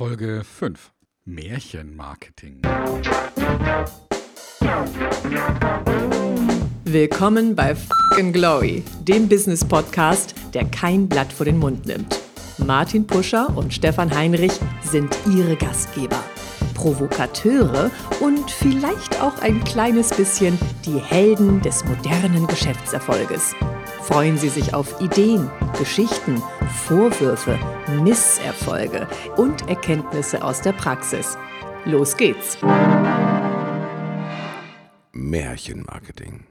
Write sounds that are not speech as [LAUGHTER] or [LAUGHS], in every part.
Folge 5 Märchenmarketing. Willkommen bei Fucking Glory, dem Business Podcast, der kein Blatt vor den Mund nimmt. Martin Puscher und Stefan Heinrich sind ihre Gastgeber. Provokateure und vielleicht auch ein kleines bisschen die Helden des modernen Geschäftserfolges. Freuen Sie sich auf Ideen, Geschichten, Vorwürfe, Misserfolge und Erkenntnisse aus der Praxis. Los geht's! Märchenmarketing.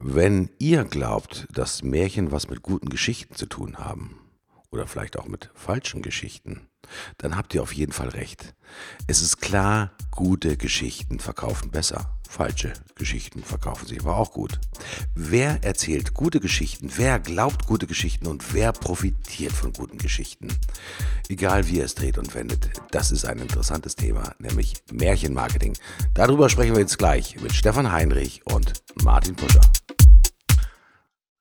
Wenn ihr glaubt, dass Märchen was mit guten Geschichten zu tun haben, oder vielleicht auch mit falschen Geschichten, dann habt ihr auf jeden Fall recht. Es ist klar, gute Geschichten verkaufen besser. Falsche Geschichten verkaufen sich aber auch gut. Wer erzählt gute Geschichten? Wer glaubt gute Geschichten? Und wer profitiert von guten Geschichten? Egal wie ihr es dreht und wendet, das ist ein interessantes Thema, nämlich Märchenmarketing. Darüber sprechen wir jetzt gleich mit Stefan Heinrich und Martin Puscher.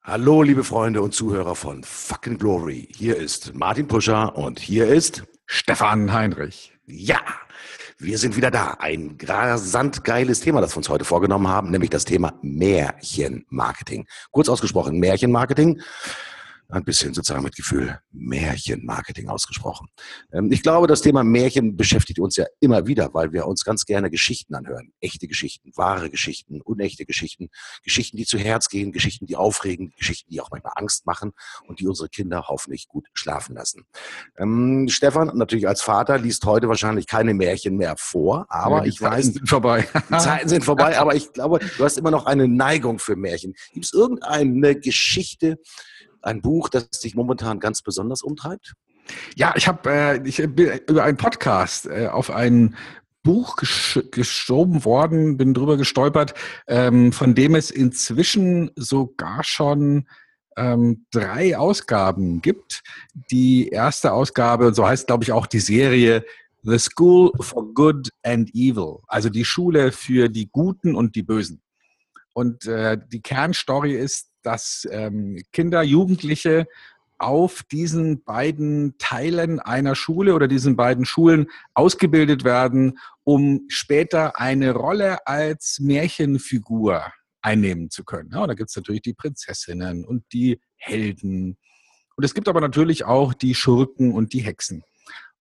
Hallo, liebe Freunde und Zuhörer von Fucking Glory. Hier ist Martin Puscher und hier ist Stefan Heinrich. Ja, wir sind wieder da. Ein rasant geiles Thema, das wir uns heute vorgenommen haben, nämlich das Thema Märchenmarketing. Kurz ausgesprochen, Märchenmarketing ein bisschen sozusagen mit Gefühl Märchenmarketing ausgesprochen. Ähm, ich glaube, das Thema Märchen beschäftigt uns ja immer wieder, weil wir uns ganz gerne Geschichten anhören. Echte Geschichten, wahre Geschichten, unechte Geschichten, Geschichten, die zu Herz gehen, Geschichten, die aufregen, Geschichten, die auch manchmal Angst machen und die unsere Kinder hoffentlich gut schlafen lassen. Ähm, Stefan, natürlich als Vater, liest heute wahrscheinlich keine Märchen mehr vor, aber ja, ich Zeiten weiß. Sind vorbei. die Zeiten sind vorbei, aber ich glaube, du hast immer noch eine Neigung für Märchen. Gibt es irgendeine Geschichte, ein Buch, das dich momentan ganz besonders umtreibt? Ja, ich habe äh, bin über einen Podcast äh, auf ein Buch gesch geschoben worden, bin drüber gestolpert, ähm, von dem es inzwischen sogar schon ähm, drei Ausgaben gibt. Die erste Ausgabe, so heißt glaube ich auch die Serie The School for Good and Evil, also die Schule für die Guten und die Bösen. Und äh, die Kernstory ist, dass ähm, Kinder, Jugendliche auf diesen beiden Teilen einer Schule oder diesen beiden Schulen ausgebildet werden, um später eine Rolle als Märchenfigur einnehmen zu können. Ja, da gibt es natürlich die Prinzessinnen und die Helden. Und es gibt aber natürlich auch die Schurken und die Hexen.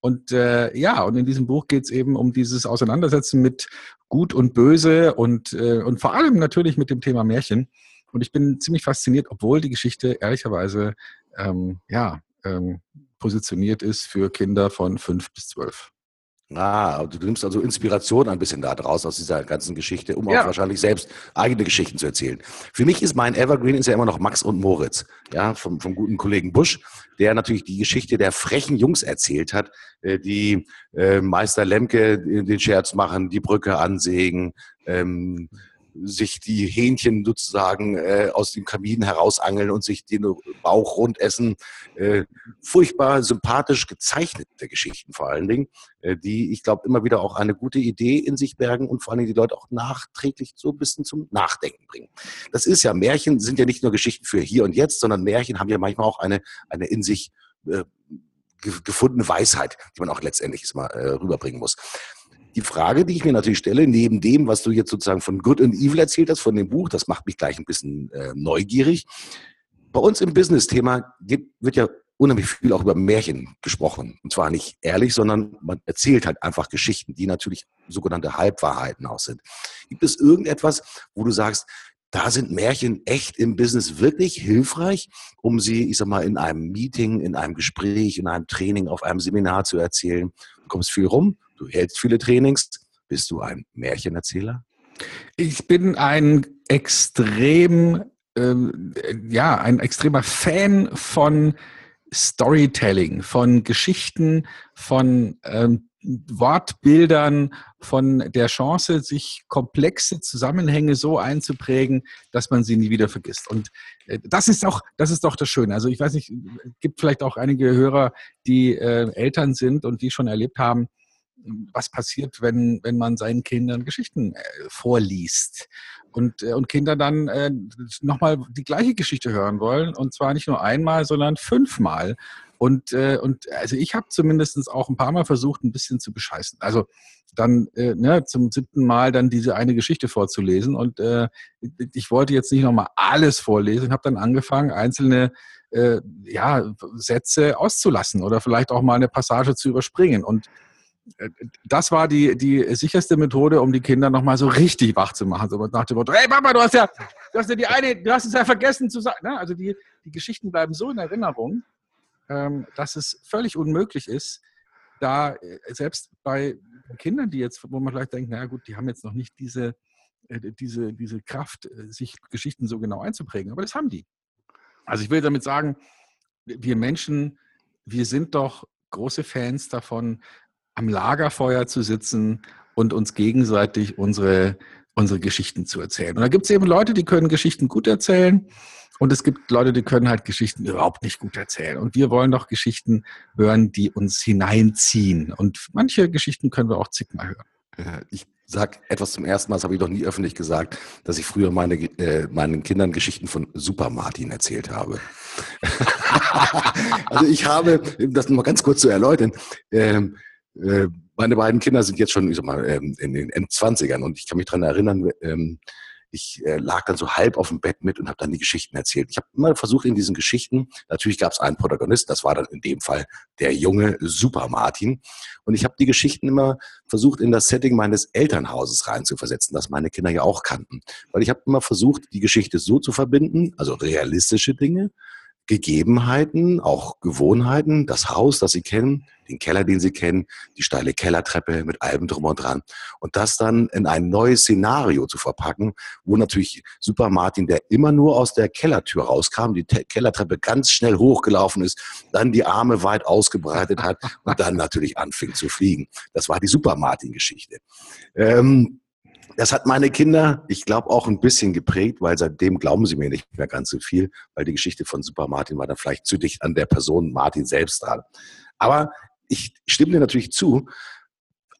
Und äh, ja, und in diesem Buch geht es eben um dieses Auseinandersetzen mit Gut und Böse und, äh, und vor allem natürlich mit dem Thema Märchen. Und ich bin ziemlich fasziniert, obwohl die Geschichte ehrlicherweise ähm, ja, ähm, positioniert ist für Kinder von fünf bis zwölf. Ah, du nimmst also Inspiration ein bisschen da draus aus dieser ganzen Geschichte, um ja. auch wahrscheinlich selbst eigene Geschichten zu erzählen. Für mich ist mein Evergreen ist ja immer noch Max und Moritz, ja, vom, vom guten Kollegen Busch, der natürlich die Geschichte der frechen Jungs erzählt hat, äh, die äh, Meister Lemke den Scherz machen, die Brücke ansägen, ähm, sich die Hähnchen sozusagen äh, aus dem Kamin herausangeln und sich den Bauch rund essen. Äh, furchtbar sympathisch gezeichnete Geschichten vor allen Dingen, äh, die ich glaube immer wieder auch eine gute Idee in sich bergen und vor allen Dingen die Leute auch nachträglich so ein bisschen zum Nachdenken bringen. Das ist ja, Märchen sind ja nicht nur Geschichten für hier und jetzt, sondern Märchen haben ja manchmal auch eine, eine in sich äh, gefundene Weisheit, die man auch letztendlich mal äh, rüberbringen muss. Die Frage, die ich mir natürlich stelle, neben dem, was du jetzt sozusagen von Good and Evil erzählt hast, von dem Buch, das macht mich gleich ein bisschen äh, neugierig. Bei uns im Business-Thema wird ja unheimlich viel auch über Märchen gesprochen. Und zwar nicht ehrlich, sondern man erzählt halt einfach Geschichten, die natürlich sogenannte Halbwahrheiten auch sind. Gibt es irgendetwas, wo du sagst, da sind Märchen echt im Business wirklich hilfreich, um sie, ich sag mal, in einem Meeting, in einem Gespräch, in einem Training, auf einem Seminar zu erzählen. Du kommst viel rum, du hältst viele Trainings. Bist du ein Märchenerzähler? Ich bin ein extrem, ähm, ja, ein extremer Fan von Storytelling, von Geschichten, von ähm, Wortbildern, von der Chance, sich komplexe Zusammenhänge so einzuprägen, dass man sie nie wieder vergisst. Und äh, das ist auch, das ist doch das Schöne. Also ich weiß nicht, gibt vielleicht auch einige Hörer, die äh, Eltern sind und die schon erlebt haben, was passiert, wenn, wenn man seinen Kindern Geschichten äh, vorliest und, äh, und Kinder dann äh, nochmal die gleiche Geschichte hören wollen und zwar nicht nur einmal, sondern fünfmal. Und, äh, und also ich habe zumindest auch ein paar Mal versucht, ein bisschen zu bescheißen. Also dann äh, ne, zum siebten Mal dann diese eine Geschichte vorzulesen. Und äh, ich wollte jetzt nicht nochmal alles vorlesen, habe dann angefangen, einzelne äh, ja, Sätze auszulassen oder vielleicht auch mal eine Passage zu überspringen. Und das war die, die sicherste Methode, um die Kinder nochmal so richtig wach zu machen. So nach dem Motto, hey Papa, du hast ja, du hast ja die eine, du hast es ja vergessen zu sagen. Ne? Also die, die Geschichten bleiben so in Erinnerung, ähm, dass es völlig unmöglich ist, da äh, selbst bei Kindern, die jetzt, wo man vielleicht denkt, naja gut, die haben jetzt noch nicht diese, äh, diese, diese Kraft, sich Geschichten so genau einzuprägen, aber das haben die. Also ich will damit sagen, wir Menschen, wir sind doch große Fans davon, am Lagerfeuer zu sitzen und uns gegenseitig unsere, unsere Geschichten zu erzählen. Und da gibt es eben Leute, die können Geschichten gut erzählen und es gibt Leute, die können halt Geschichten überhaupt nicht gut erzählen. Und wir wollen doch Geschichten hören, die uns hineinziehen. Und manche Geschichten können wir auch zigmal hören. Ich sage etwas zum ersten Mal, das habe ich noch nie öffentlich gesagt, dass ich früher meine, äh, meinen Kindern Geschichten von Super Martin erzählt habe. [LAUGHS] also ich habe, das mal ganz kurz zu erläutern, ähm, äh, meine beiden Kinder sind jetzt schon, ich sag mal, ähm, in den Endzwanzigern und ich kann mich dran erinnern, ähm, ich äh, lag dann so halb auf dem Bett mit und habe dann die Geschichten erzählt. Ich habe immer versucht in diesen Geschichten, natürlich gab es einen Protagonist, das war dann in dem Fall der junge Super Martin. Und ich habe die Geschichten immer versucht, in das Setting meines Elternhauses reinzuversetzen, das meine Kinder ja auch kannten. Weil ich habe immer versucht, die Geschichte so zu verbinden, also realistische Dinge, Gegebenheiten, auch Gewohnheiten, das Haus, das Sie kennen, den Keller, den Sie kennen, die steile Kellertreppe mit allem drum und dran. Und das dann in ein neues Szenario zu verpacken, wo natürlich Super Martin, der immer nur aus der Kellertür rauskam, die Kellertreppe ganz schnell hochgelaufen ist, dann die Arme weit ausgebreitet hat und dann natürlich anfing zu fliegen. Das war die Super Martin-Geschichte. Ähm, das hat meine Kinder, ich glaube, auch ein bisschen geprägt, weil seitdem glauben sie mir nicht mehr ganz so viel, weil die Geschichte von Super Martin war dann vielleicht zu dicht an der Person Martin selbst dran. Aber ich stimme dir natürlich zu,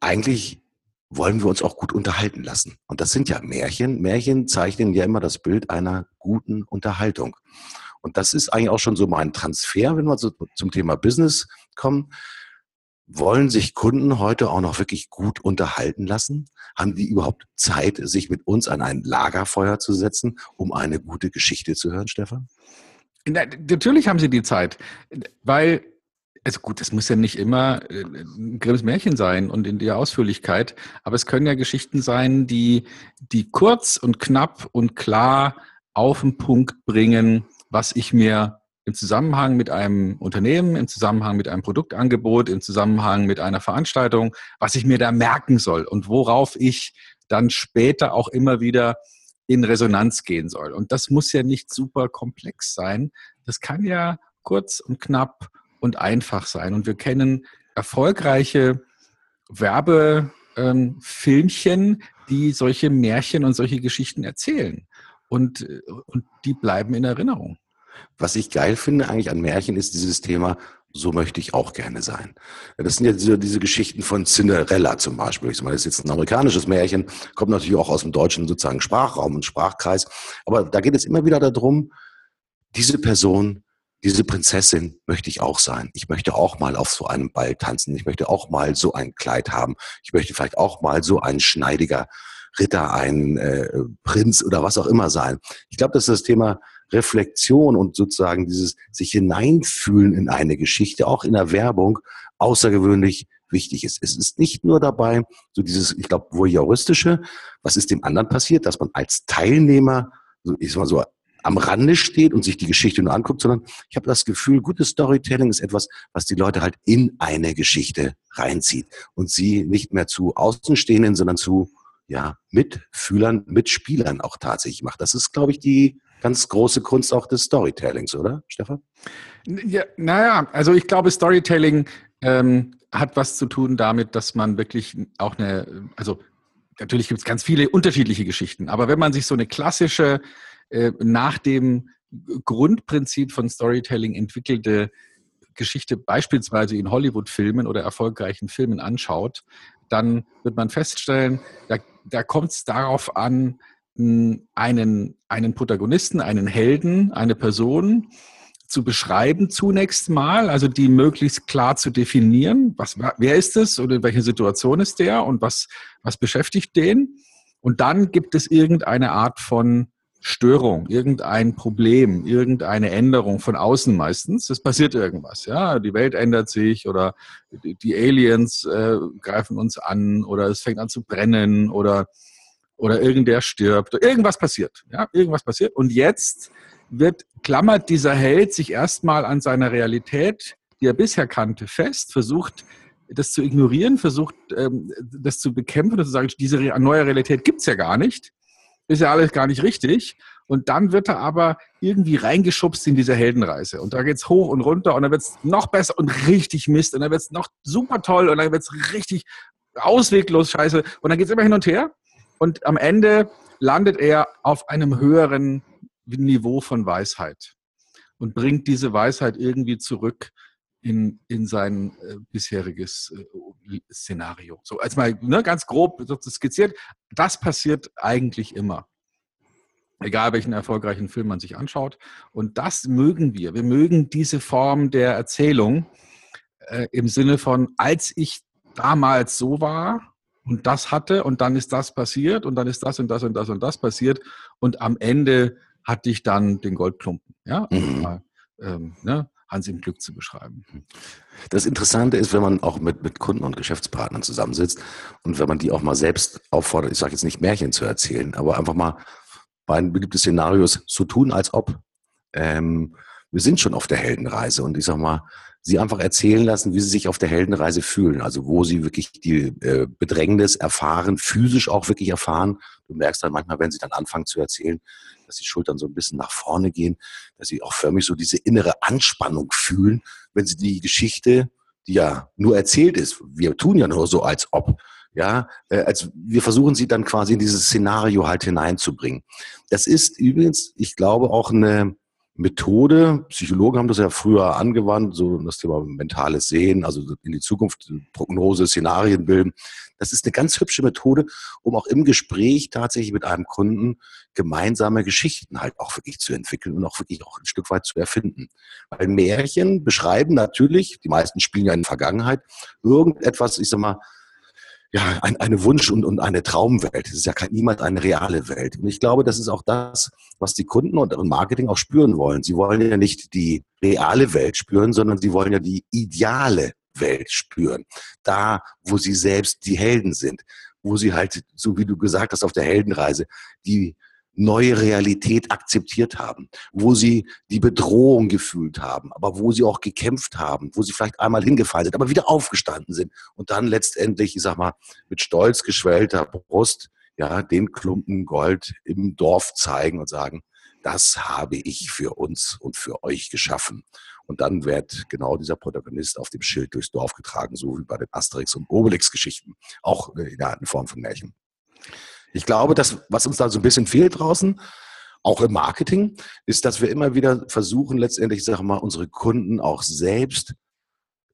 eigentlich wollen wir uns auch gut unterhalten lassen. Und das sind ja Märchen. Märchen zeichnen ja immer das Bild einer guten Unterhaltung. Und das ist eigentlich auch schon so mein Transfer, wenn wir so zum Thema Business kommen. Wollen sich Kunden heute auch noch wirklich gut unterhalten lassen? Haben die überhaupt Zeit, sich mit uns an ein Lagerfeuer zu setzen, um eine gute Geschichte zu hören, Stefan? Na, natürlich haben sie die Zeit, weil, also gut, das muss ja nicht immer äh, ein Grimms Märchen sein und in der Ausführlichkeit, aber es können ja Geschichten sein, die, die kurz und knapp und klar auf den Punkt bringen, was ich mir im Zusammenhang mit einem Unternehmen, im Zusammenhang mit einem Produktangebot, im Zusammenhang mit einer Veranstaltung, was ich mir da merken soll und worauf ich dann später auch immer wieder in Resonanz gehen soll. Und das muss ja nicht super komplex sein. Das kann ja kurz und knapp und einfach sein. Und wir kennen erfolgreiche Werbefilmchen, die solche Märchen und solche Geschichten erzählen. Und, und die bleiben in Erinnerung. Was ich geil finde eigentlich an Märchen ist dieses Thema, so möchte ich auch gerne sein. Das sind ja diese, diese Geschichten von Cinderella zum Beispiel. Ich meine, das ist jetzt ein amerikanisches Märchen, kommt natürlich auch aus dem deutschen sozusagen Sprachraum und Sprachkreis. Aber da geht es immer wieder darum, diese Person, diese Prinzessin möchte ich auch sein. Ich möchte auch mal auf so einem Ball tanzen. Ich möchte auch mal so ein Kleid haben. Ich möchte vielleicht auch mal so ein schneidiger Ritter, ein äh, Prinz oder was auch immer sein. Ich glaube, dass das Thema Reflexion und sozusagen dieses sich hineinfühlen in eine Geschichte, auch in der Werbung, außergewöhnlich wichtig ist. Es ist nicht nur dabei, so dieses, ich glaube, voyeuristische, was ist dem anderen passiert, dass man als Teilnehmer, ich sag mal so, am Rande steht und sich die Geschichte nur anguckt, sondern ich habe das Gefühl, gutes Storytelling ist etwas, was die Leute halt in eine Geschichte reinzieht und sie nicht mehr zu Außenstehenden, sondern zu ja, Mitfühlern, Mitspielern auch tatsächlich macht. Das ist, glaube ich, die ganz große Kunst auch des Storytellings, oder, Stefan? Ja, naja, also ich glaube, Storytelling ähm, hat was zu tun damit, dass man wirklich auch eine, also natürlich gibt es ganz viele unterschiedliche Geschichten, aber wenn man sich so eine klassische, äh, nach dem Grundprinzip von Storytelling entwickelte Geschichte beispielsweise in Hollywood-Filmen oder erfolgreichen Filmen anschaut, dann wird man feststellen, da, da kommt es darauf an, einen, einen Protagonisten, einen Helden, eine Person zu beschreiben zunächst mal, also die möglichst klar zu definieren. Was, wer ist es oder in welcher Situation ist der und was, was beschäftigt den? Und dann gibt es irgendeine Art von Störung, irgendein Problem, irgendeine Änderung von außen meistens. Es passiert irgendwas, ja. Die Welt ändert sich oder die Aliens äh, greifen uns an oder es fängt an zu brennen oder, oder irgendwer stirbt. Irgendwas passiert, ja. Irgendwas passiert. Und jetzt wird, klammert dieser Held sich erstmal an seiner Realität, die er bisher kannte, fest, versucht, das zu ignorieren, versucht, ähm, das zu bekämpfen und zu sagen, diese neue Realität gibt's ja gar nicht ist ja alles gar nicht richtig. Und dann wird er aber irgendwie reingeschubst in diese Heldenreise. Und da geht's hoch und runter und dann wird's noch besser und richtig Mist. Und dann wird's noch super toll und dann wird's richtig ausweglos scheiße. Und dann geht's immer hin und her. Und am Ende landet er auf einem höheren Niveau von Weisheit und bringt diese Weisheit irgendwie zurück in, in sein äh, bisheriges äh, Szenario. So, als mal ne, ganz grob skizziert, das passiert eigentlich immer. Egal welchen erfolgreichen Film man sich anschaut. Und das mögen wir. Wir mögen diese Form der Erzählung äh, im Sinne von, als ich damals so war und das hatte und dann ist das passiert und dann ist das und das und das und das passiert und am Ende hatte ich dann den Goldklumpen. Ja, mhm. ähm, ne? Hans im Glück zu beschreiben. Das Interessante ist, wenn man auch mit, mit Kunden und Geschäftspartnern zusammensitzt und wenn man die auch mal selbst auffordert, ich sage jetzt nicht Märchen zu erzählen, aber einfach mal bei einem beliebten Szenarios so tun, als ob. Ähm, wir sind schon auf der Heldenreise und ich sag mal, sie einfach erzählen lassen, wie sie sich auf der Heldenreise fühlen, also wo sie wirklich die äh, Bedrängnis erfahren, physisch auch wirklich erfahren. Du merkst dann manchmal, wenn sie dann anfangen zu erzählen, dass die Schultern so ein bisschen nach vorne gehen, dass sie auch förmlich so diese innere Anspannung fühlen, wenn sie die Geschichte, die ja nur erzählt ist, wir tun ja nur so, als ob, ja, äh, als wir versuchen sie dann quasi in dieses Szenario halt hineinzubringen. Das ist übrigens, ich glaube, auch eine Methode. Psychologen haben das ja früher angewandt, so das Thema mentales Sehen, also in die Zukunft Prognose, Szenarien bilden. Das ist eine ganz hübsche Methode, um auch im Gespräch tatsächlich mit einem Kunden gemeinsame Geschichten halt auch wirklich zu entwickeln und auch wirklich auch ein Stück weit zu erfinden. Weil Märchen beschreiben natürlich, die meisten spielen ja in der Vergangenheit, irgendetwas, ich sag mal, ja, ein, eine Wunsch- und, und eine Traumwelt. Es ist ja kein, niemals eine reale Welt. Und ich glaube, das ist auch das, was die Kunden und, und Marketing auch spüren wollen. Sie wollen ja nicht die reale Welt spüren, sondern sie wollen ja die ideale Welt spüren. Da, wo sie selbst die Helden sind. Wo sie halt, so wie du gesagt hast, auf der Heldenreise, die neue Realität akzeptiert haben, wo sie die Bedrohung gefühlt haben, aber wo sie auch gekämpft haben, wo sie vielleicht einmal hingefallen sind, aber wieder aufgestanden sind und dann letztendlich, ich sag mal, mit stolz geschwellter Brust, ja, den Klumpen Gold im Dorf zeigen und sagen, das habe ich für uns und für euch geschaffen. Und dann wird genau dieser Protagonist auf dem Schild durchs Dorf getragen, so wie bei den Asterix- und Obelix-Geschichten. Auch in Form von Märchen. Ich glaube, dass, was uns da so ein bisschen fehlt draußen, auch im Marketing, ist, dass wir immer wieder versuchen, letztendlich, sag mal, unsere Kunden auch selbst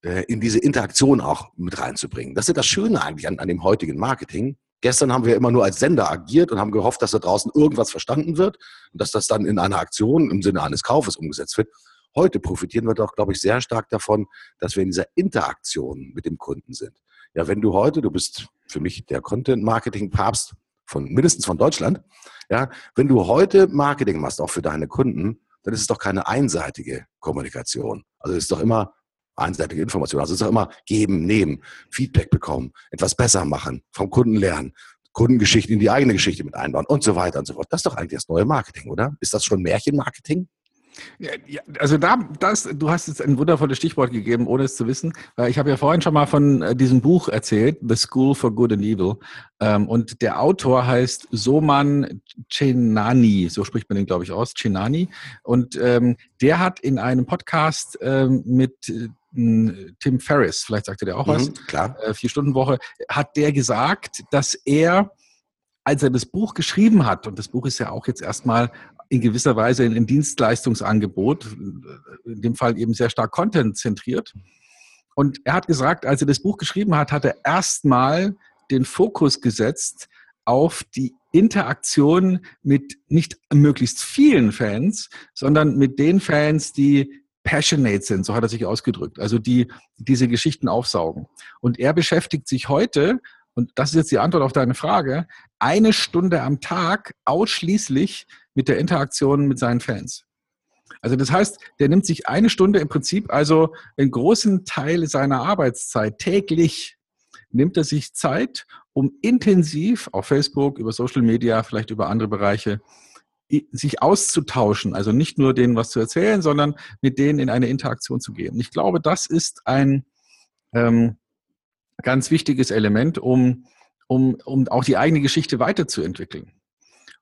äh, in diese Interaktion auch mit reinzubringen. Das ist das Schöne eigentlich an, an dem heutigen Marketing. Gestern haben wir immer nur als Sender agiert und haben gehofft, dass da draußen irgendwas verstanden wird und dass das dann in einer Aktion im Sinne eines Kaufes umgesetzt wird. Heute profitieren wir doch, glaube ich, sehr stark davon, dass wir in dieser Interaktion mit dem Kunden sind. Ja, wenn du heute, du bist für mich der Content-Marketing-Papst, von mindestens von Deutschland. Ja, wenn du heute Marketing machst, auch für deine Kunden, dann ist es doch keine einseitige Kommunikation. Also es ist doch immer einseitige Information. Also es ist doch immer geben, nehmen, Feedback bekommen, etwas besser machen, vom Kunden lernen, Kundengeschichten in die eigene Geschichte mit einbauen und so weiter und so fort. Das ist doch eigentlich das neue Marketing, oder? Ist das schon Märchenmarketing? Ja, also da, das, du hast jetzt ein wundervolles Stichwort gegeben, ohne es zu wissen. Ich habe ja vorhin schon mal von äh, diesem Buch erzählt, The School for Good and Evil. Ähm, und der Autor heißt Soman Chenani, so spricht man den, glaube ich, aus, Chenani. Und ähm, der hat in einem Podcast ähm, mit äh, Tim Ferriss, vielleicht sagte der auch was, mhm, klar. Äh, vier Stunden Woche, hat der gesagt, dass er als er das Buch geschrieben hat, und das Buch ist ja auch jetzt erstmal in gewisser Weise ein Dienstleistungsangebot, in dem Fall eben sehr stark content-zentriert. Und er hat gesagt, als er das Buch geschrieben hat, hat er erstmal den Fokus gesetzt auf die Interaktion mit nicht möglichst vielen Fans, sondern mit den Fans, die passionate sind, so hat er sich ausgedrückt, also die diese Geschichten aufsaugen. Und er beschäftigt sich heute, und das ist jetzt die Antwort auf deine Frage, eine Stunde am Tag ausschließlich mit der Interaktion mit seinen Fans. Also das heißt, der nimmt sich eine Stunde im Prinzip, also einen großen Teil seiner Arbeitszeit täglich, nimmt er sich Zeit, um intensiv auf Facebook, über Social Media, vielleicht über andere Bereiche, sich auszutauschen, also nicht nur denen was zu erzählen, sondern mit denen in eine Interaktion zu gehen. Ich glaube, das ist ein ähm, ganz wichtiges Element, um, um, um auch die eigene Geschichte weiterzuentwickeln.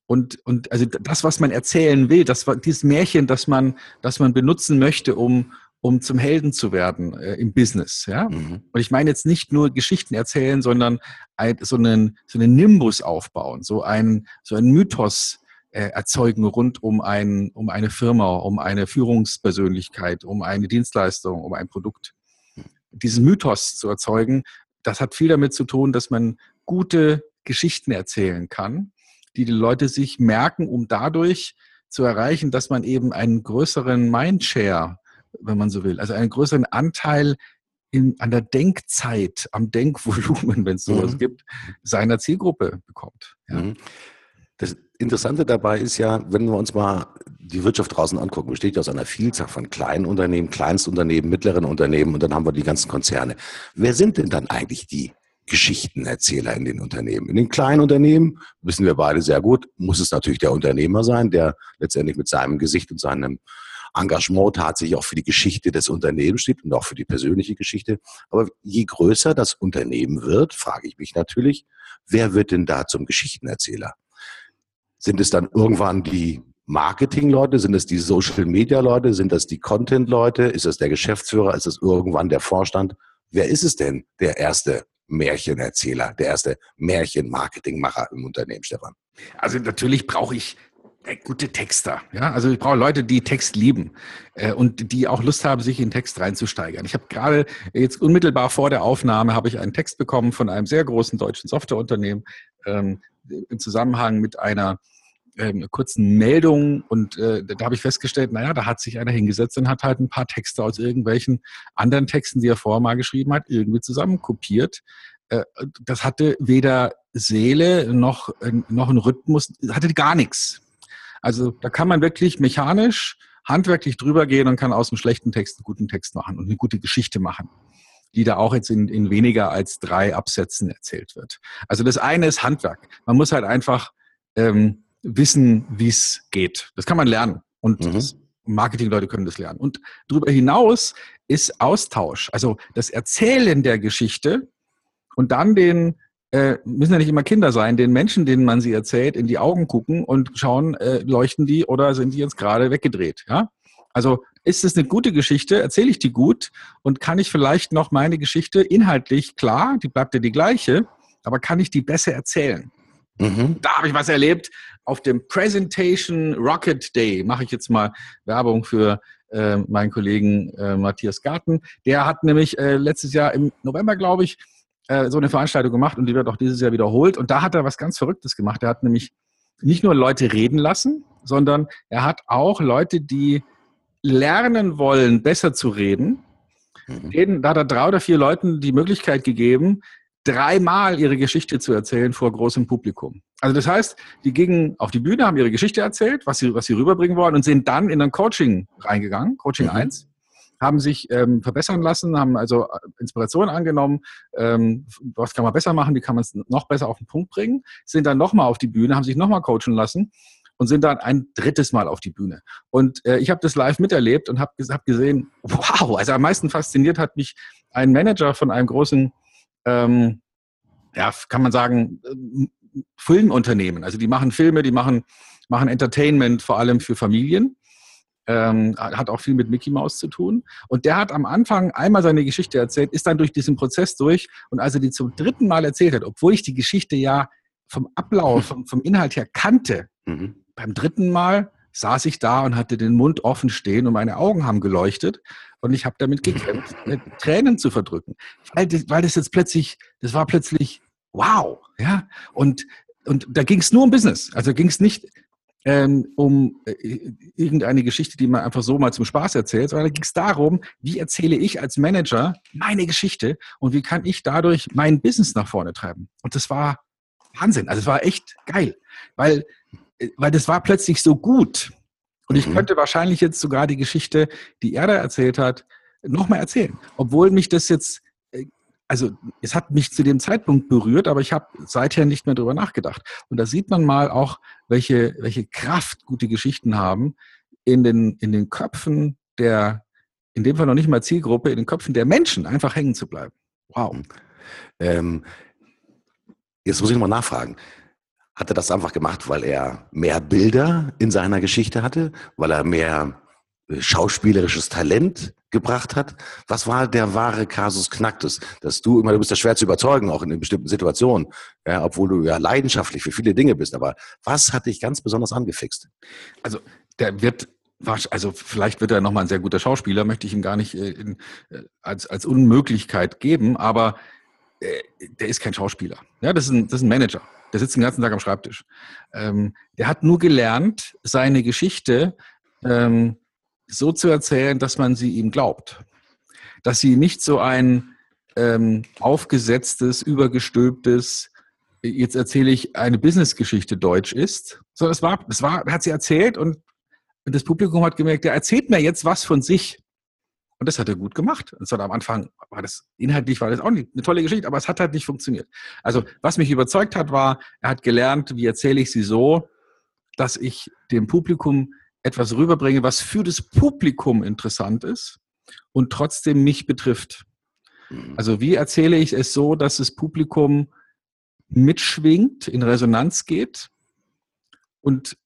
Und, und also das, was man erzählen will, das dieses Märchen, das man, das man benutzen möchte, um, um zum Helden zu werden äh, im Business. Ja? Mhm. Und ich meine jetzt nicht nur Geschichten erzählen, sondern ein, so, einen, so einen Nimbus aufbauen, so ein, so ein Mythos äh, erzeugen rund um, ein, um eine Firma, um eine Führungspersönlichkeit, um eine Dienstleistung, um ein Produkt. Diesen Mythos zu erzeugen, das hat viel damit zu tun, dass man gute Geschichten erzählen kann, die die Leute sich merken, um dadurch zu erreichen, dass man eben einen größeren Mindshare wenn man so will. Also einen größeren Anteil in, an der Denkzeit, am Denkvolumen, [LAUGHS] wenn es sowas mhm. gibt, seiner Zielgruppe bekommt. Ja. Mhm. Das Interessante dabei ist ja, wenn wir uns mal die Wirtschaft draußen angucken, besteht aus einer Vielzahl von kleinen Unternehmen, Kleinstunternehmen, mittleren Unternehmen und dann haben wir die ganzen Konzerne. Wer sind denn dann eigentlich die Geschichtenerzähler in den Unternehmen? In den kleinen Unternehmen, wissen wir beide sehr gut, muss es natürlich der Unternehmer sein, der letztendlich mit seinem Gesicht und seinem Engagement tatsächlich auch für die Geschichte des Unternehmens steht und auch für die persönliche Geschichte. Aber je größer das Unternehmen wird, frage ich mich natürlich, wer wird denn da zum Geschichtenerzähler? Sind es dann irgendwann die Marketing-Leute? Sind es die Social-Media-Leute? Sind das die Content-Leute? Ist es der Geschäftsführer? Ist es irgendwann der Vorstand? Wer ist es denn, der erste Märchenerzähler, der erste Märchen-Marketingmacher im Unternehmen, Stefan? Also natürlich brauche ich äh, gute Texter. Ja, also ich brauche Leute, die Text lieben äh, und die auch Lust haben, sich in Text reinzusteigern. Ich habe gerade jetzt unmittelbar vor der Aufnahme habe ich einen Text bekommen von einem sehr großen deutschen Softwareunternehmen ähm, im Zusammenhang mit einer ähm, kurzen Meldung und äh, da habe ich festgestellt, naja, da hat sich einer hingesetzt und hat halt ein paar Texte aus irgendwelchen anderen Texten, die er vorher mal geschrieben hat, irgendwie zusammenkopiert. Äh, das hatte weder Seele noch, äh, noch einen Rhythmus, hatte gar nichts. Also da kann man wirklich mechanisch, handwerklich drüber gehen und kann aus einem schlechten Text einen guten Text machen und eine gute Geschichte machen, die da auch jetzt in, in weniger als drei Absätzen erzählt wird. Also das eine ist Handwerk. Man muss halt einfach ähm, wissen, wie es geht. Das kann man lernen. Und mhm. Marketingleute können das lernen. Und darüber hinaus ist Austausch, also das Erzählen der Geschichte und dann den äh, müssen ja nicht immer Kinder sein, den Menschen, denen man sie erzählt, in die Augen gucken und schauen, äh, leuchten die oder sind die jetzt gerade weggedreht. Ja? Also ist es eine gute Geschichte, erzähle ich die gut und kann ich vielleicht noch meine Geschichte inhaltlich, klar, die bleibt ja die gleiche, aber kann ich die besser erzählen? Mhm. Da habe ich was erlebt. Auf dem Presentation Rocket Day mache ich jetzt mal Werbung für äh, meinen Kollegen äh, Matthias Garten. Der hat nämlich äh, letztes Jahr im November, glaube ich, äh, so eine Veranstaltung gemacht und die wird auch dieses Jahr wiederholt. Und da hat er was ganz Verrücktes gemacht. Er hat nämlich nicht nur Leute reden lassen, sondern er hat auch Leute, die lernen wollen, besser zu reden. Mhm. Denen, da hat er drei oder vier Leuten die Möglichkeit gegeben, dreimal ihre Geschichte zu erzählen vor großem Publikum. Also das heißt, die gingen auf die Bühne, haben ihre Geschichte erzählt, was sie, was sie rüberbringen wollen und sind dann in ein Coaching reingegangen, Coaching mhm. 1 haben sich ähm, verbessern lassen, haben also äh, Inspiration angenommen, ähm, was kann man besser machen, wie kann man es noch besser auf den Punkt bringen, sind dann nochmal auf die Bühne, haben sich nochmal coachen lassen und sind dann ein drittes Mal auf die Bühne. Und äh, ich habe das live miterlebt und habe hab gesehen, [LAUGHS] wow, also am meisten fasziniert hat mich ein Manager von einem großen, ähm, ja, kann man sagen, äh, Filmunternehmen. Also die machen Filme, die machen, machen Entertainment vor allem für Familien ähm, hat auch viel mit Mickey Mouse zu tun. Und der hat am Anfang einmal seine Geschichte erzählt, ist dann durch diesen Prozess durch. Und als er die zum dritten Mal erzählt hat, obwohl ich die Geschichte ja vom Ablauf, vom, vom Inhalt her kannte, mhm. Beim dritten Mal saß ich da und hatte den Mund offen stehen und meine Augen haben geleuchtet und ich habe damit gekämpft, [LAUGHS] Tränen zu verdrücken. Weil das, weil das jetzt plötzlich, das war plötzlich wow, ja. Und, und da ging es nur um Business. Also ging es nicht ähm, um äh, irgendeine Geschichte, die man einfach so mal zum Spaß erzählt, sondern da ging es darum, wie erzähle ich als Manager meine Geschichte und wie kann ich dadurch mein Business nach vorne treiben. Und das war Wahnsinn. Also es war echt geil, weil, weil das war plötzlich so gut. Und ich mhm. könnte wahrscheinlich jetzt sogar die Geschichte, die er da erzählt hat, nochmal erzählen. Obwohl mich das jetzt also es hat mich zu dem Zeitpunkt berührt, aber ich habe seither nicht mehr darüber nachgedacht. Und da sieht man mal auch, welche, welche Kraft gute Geschichten haben in den, in den Köpfen der, in dem Fall noch nicht mal Zielgruppe, in den Köpfen der Menschen einfach hängen zu bleiben. Wow. Ähm, jetzt muss ich nochmal nachfragen. Hat er das einfach gemacht, weil er mehr Bilder in seiner Geschichte hatte, weil er mehr schauspielerisches Talent gebracht hat? Was war der wahre Kasus Knacktus? Dass du immer, du bist ja schwer zu überzeugen, auch in bestimmten Situationen, ja, obwohl du ja leidenschaftlich für viele Dinge bist. Aber was hat dich ganz besonders angefixt? Also, der wird also vielleicht wird er nochmal ein sehr guter Schauspieler, möchte ich ihm gar nicht äh, in, äh, als, als Unmöglichkeit geben, aber äh, der ist kein Schauspieler. Ja, das ist ein, das ist ein Manager. Der sitzt den ganzen Tag am Schreibtisch. Ähm, der hat nur gelernt, seine Geschichte ähm, so zu erzählen, dass man sie ihm glaubt. Dass sie nicht so ein ähm, aufgesetztes, übergestülptes, jetzt erzähle ich eine Businessgeschichte Deutsch ist, sondern es war, es war, hat sie erzählt und das Publikum hat gemerkt, er erzählt mir jetzt was von sich. Und das hat er gut gemacht. Und zwar am Anfang war das, inhaltlich war das auch nicht eine tolle Geschichte, aber es hat halt nicht funktioniert. Also, was mich überzeugt hat, war, er hat gelernt, wie erzähle ich sie so, dass ich dem Publikum etwas rüberbringe, was für das Publikum interessant ist und trotzdem mich betrifft. Mhm. Also wie erzähle ich es so, dass das Publikum mitschwingt, in Resonanz geht und,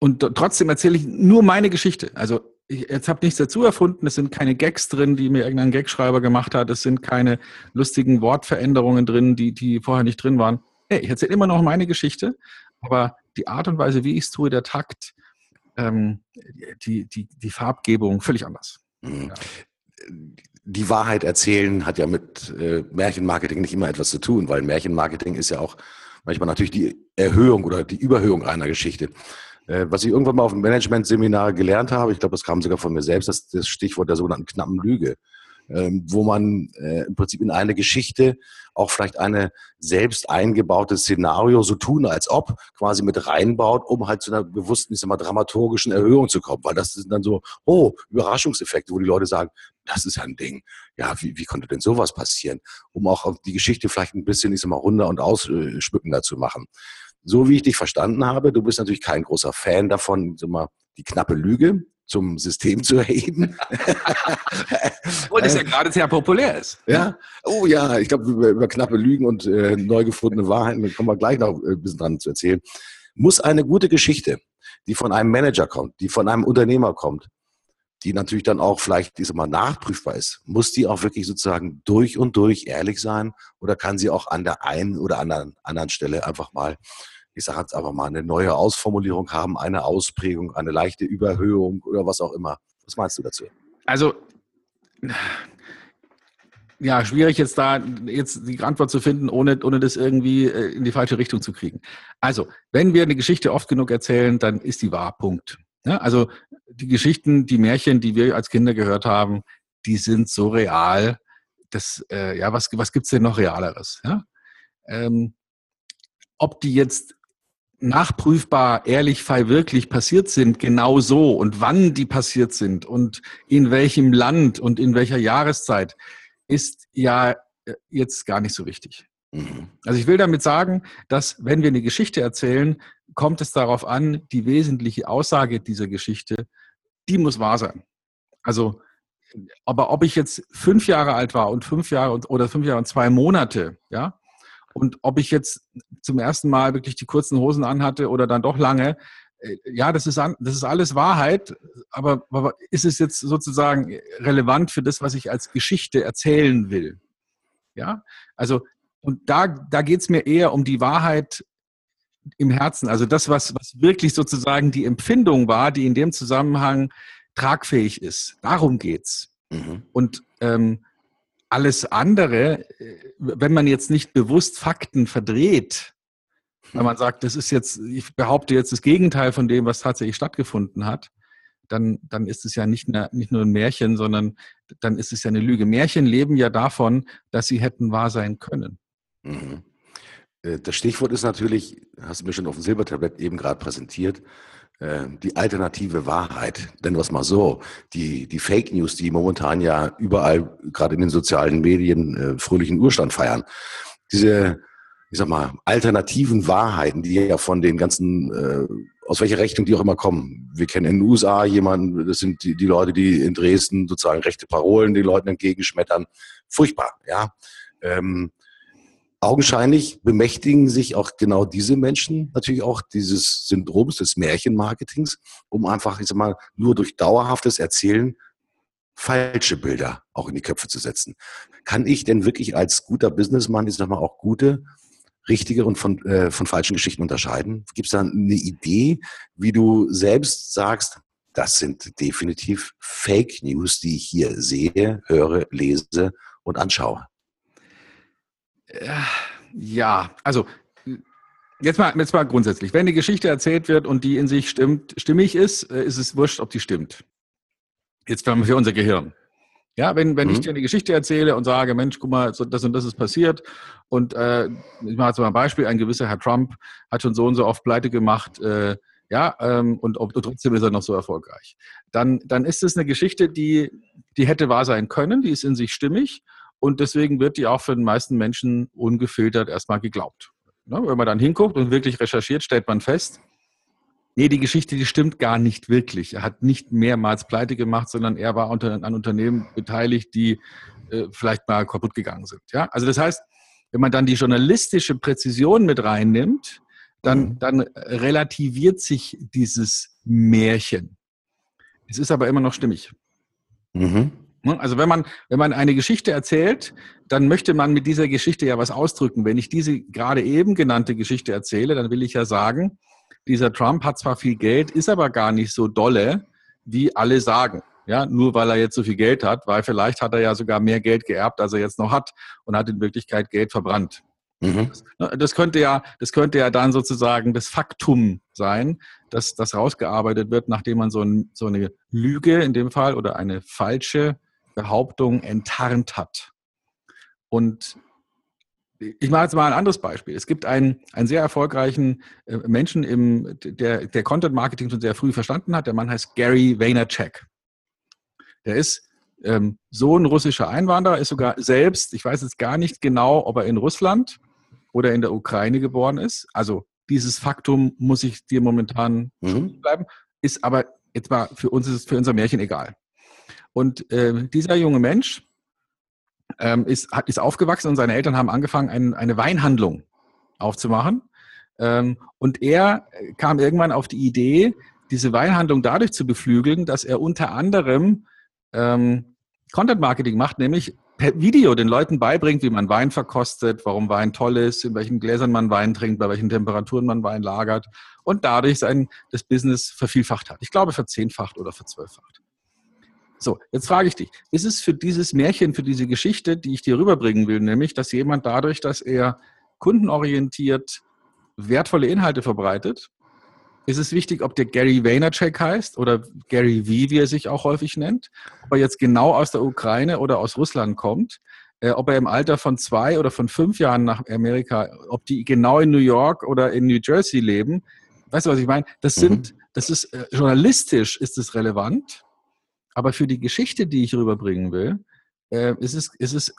und trotzdem erzähle ich nur meine Geschichte. Also ich jetzt habe nichts dazu erfunden, es sind keine Gags drin, die mir irgendein Gagschreiber gemacht hat, es sind keine lustigen Wortveränderungen drin, die, die vorher nicht drin waren. Hey, ich erzähle immer noch meine Geschichte, aber die Art und Weise, wie ich es tue, der Takt, ähm, die, die, die Farbgebung völlig anders. Mhm. Ja. Die Wahrheit erzählen hat ja mit äh, Märchenmarketing nicht immer etwas zu tun, weil Märchenmarketing ist ja auch manchmal natürlich die Erhöhung oder die Überhöhung einer Geschichte. Äh, was ich irgendwann mal auf dem Management-Seminar gelernt habe, ich glaube, das kam sogar von mir selbst, das, das Stichwort der sogenannten knappen Lüge ähm, wo man äh, im Prinzip in eine Geschichte auch vielleicht eine selbst eingebaute Szenario so tun, als ob quasi mit reinbaut, um halt zu einer bewussten, ich sag mal, dramaturgischen Erhöhung zu kommen. Weil das sind dann so, oh, Überraschungseffekte, wo die Leute sagen, das ist ja ein Ding. Ja, wie, wie konnte denn sowas passieren? Um auch die Geschichte vielleicht ein bisschen, ich sag mal, runder und ausschmückender zu machen. So wie ich dich verstanden habe, du bist natürlich kein großer Fan davon, sag mal, die knappe Lüge, zum System zu erheben. [LAUGHS] und es ja gerade sehr populär ist. Ja, oh ja, ich glaube, über, über, knappe Lügen und äh, neu gefundene Wahrheiten, da kommen wir gleich noch äh, ein bisschen dran zu erzählen. Muss eine gute Geschichte, die von einem Manager kommt, die von einem Unternehmer kommt, die natürlich dann auch vielleicht diese mal nachprüfbar ist, muss die auch wirklich sozusagen durch und durch ehrlich sein oder kann sie auch an der einen oder anderen, anderen Stelle einfach mal ich sage jetzt einfach mal, eine neue Ausformulierung haben, eine Ausprägung, eine leichte Überhöhung oder was auch immer. Was meinst du dazu? Also, ja, schwierig jetzt da jetzt die Antwort zu finden, ohne, ohne das irgendwie äh, in die falsche Richtung zu kriegen. Also, wenn wir eine Geschichte oft genug erzählen, dann ist die wahr, Punkt. Ja, also die Geschichten, die Märchen, die wir als Kinder gehört haben, die sind so real. Das, äh, ja, was, was gibt's denn noch Realeres? Ja? Ähm, ob die jetzt nachprüfbar, ehrlich, frei wirklich passiert sind, genau so und wann die passiert sind und in welchem Land und in welcher Jahreszeit, ist ja äh, jetzt gar nicht so wichtig. Mhm. Also ich will damit sagen, dass wenn wir eine Geschichte erzählen, kommt es darauf an, die wesentliche Aussage dieser Geschichte, die muss wahr sein. Also, aber ob ich jetzt fünf Jahre alt war und fünf Jahre oder fünf Jahre und zwei Monate, ja, und ob ich jetzt zum ersten Mal wirklich die kurzen Hosen anhatte oder dann doch lange, äh, ja, das ist, an, das ist alles Wahrheit, aber, aber ist es jetzt sozusagen relevant für das, was ich als Geschichte erzählen will? Ja, also, und da, da geht es mir eher um die Wahrheit im Herzen, also das, was, was wirklich sozusagen die Empfindung war, die in dem Zusammenhang tragfähig ist. Darum geht's. Mhm. Und ähm, alles andere, äh, wenn man jetzt nicht bewusst Fakten verdreht, Wenn man sagt, das ist jetzt, ich behaupte jetzt das Gegenteil von dem, was tatsächlich stattgefunden hat, dann, dann ist es ja nicht, eine, nicht nur ein Märchen, sondern dann ist es ja eine Lüge. Märchen leben ja davon, dass sie hätten wahr sein können. Mhm. Äh, das Stichwort ist natürlich, hast du mir schon auf dem Silbertablett eben gerade präsentiert, äh, die alternative Wahrheit. Denn was mal so, die, die Fake News, die momentan ja überall, gerade in den sozialen Medien, äh, fröhlichen Urstand feiern, diese, ich sag mal, alternativen Wahrheiten, die ja von den ganzen, aus welcher Richtung die auch immer kommen. Wir kennen in den USA jemanden, das sind die, die Leute, die in Dresden sozusagen rechte Parolen den Leuten entgegenschmettern. Furchtbar, ja. Ähm, augenscheinlich bemächtigen sich auch genau diese Menschen natürlich auch dieses Syndroms des Märchenmarketings, um einfach, ich sag mal, nur durch dauerhaftes Erzählen falsche Bilder auch in die Köpfe zu setzen. Kann ich denn wirklich als guter Businessman jetzt nochmal auch gute, richtige und von, äh, von falschen Geschichten unterscheiden? Gibt es da eine Idee, wie du selbst sagst, das sind definitiv Fake News, die ich hier sehe, höre, lese und anschaue? Ja, also jetzt mal, jetzt mal grundsätzlich. Wenn eine Geschichte erzählt wird und die in sich stimmt, stimmig ist, äh, ist es wurscht, ob die stimmt. Jetzt für unser Gehirn. Ja, wenn, wenn mhm. ich dir eine Geschichte erzähle und sage, Mensch, guck mal, so, das und das ist passiert und äh, ich mache jetzt mal ein Beispiel, ein gewisser Herr Trump hat schon so und so oft pleite gemacht, äh, ja, ähm, und, und, trotzdem ist er noch so erfolgreich. Dann, dann ist es eine Geschichte, die, die hätte wahr sein können, die ist in sich stimmig und deswegen wird die auch für den meisten Menschen ungefiltert erstmal geglaubt. Ne? Wenn man dann hinguckt und wirklich recherchiert, stellt man fest, nee, die Geschichte, die stimmt gar nicht wirklich. Er hat nicht mehrmals pleite gemacht, sondern er war an Unternehmen beteiligt, die äh, vielleicht mal kaputt gegangen sind. Ja? Also das heißt, wenn man dann die journalistische Präzision mit reinnimmt, dann, mhm. dann relativiert sich dieses Märchen. Es ist aber immer noch stimmig. Mhm. Ne? Also wenn man, wenn man eine Geschichte erzählt, dann möchte man mit dieser Geschichte ja was ausdrücken. Wenn ich diese gerade eben genannte Geschichte erzähle, dann will ich ja sagen, dieser Trump hat zwar viel Geld, ist aber gar nicht so dolle, wie alle sagen. Ja, nur weil er jetzt so viel Geld hat, weil vielleicht hat er ja sogar mehr Geld geerbt, als er jetzt noch hat und hat in Wirklichkeit Geld verbrannt. Mhm. Das, das, könnte ja, das könnte ja dann sozusagen das Faktum sein, dass das rausgearbeitet wird, nachdem man so, ein, so eine Lüge in dem Fall oder eine falsche Behauptung enttarnt hat. Und ich mache jetzt mal ein anderes Beispiel. Es gibt einen, einen sehr erfolgreichen äh, Menschen, im, der, der Content Marketing schon sehr früh verstanden hat. Der Mann heißt Gary Vaynerchuk. Der ist ähm, Sohn russischer Einwanderer, ist sogar selbst, ich weiß jetzt gar nicht genau, ob er in Russland oder in der Ukraine geboren ist. Also dieses Faktum muss ich dir momentan mhm. bleiben, ist aber jetzt mal für uns ist es für unser Märchen egal. Und äh, dieser junge Mensch ähm, ist, hat, ist aufgewachsen und seine Eltern haben angefangen, ein, eine Weinhandlung aufzumachen. Ähm, und er kam irgendwann auf die Idee, diese Weinhandlung dadurch zu beflügeln, dass er unter anderem ähm, Content Marketing macht, nämlich per Video den Leuten beibringt, wie man Wein verkostet, warum Wein toll ist, in welchen Gläsern man Wein trinkt, bei welchen Temperaturen man Wein lagert und dadurch sein das Business vervielfacht hat. Ich glaube verzehnfacht oder verzwölffacht. So, jetzt frage ich dich, ist es für dieses Märchen, für diese Geschichte, die ich dir rüberbringen will, nämlich, dass jemand dadurch, dass er kundenorientiert wertvolle Inhalte verbreitet, ist es wichtig, ob der Gary Vaynerchuk heißt oder Gary V, wie er sich auch häufig nennt, ob er jetzt genau aus der Ukraine oder aus Russland kommt, äh, ob er im Alter von zwei oder von fünf Jahren nach Amerika, ob die genau in New York oder in New Jersey leben. Weißt du, was ich meine? Das sind, mhm. das ist äh, journalistisch ist es relevant, aber für die Geschichte, die ich rüberbringen will, äh, ist, es, ist es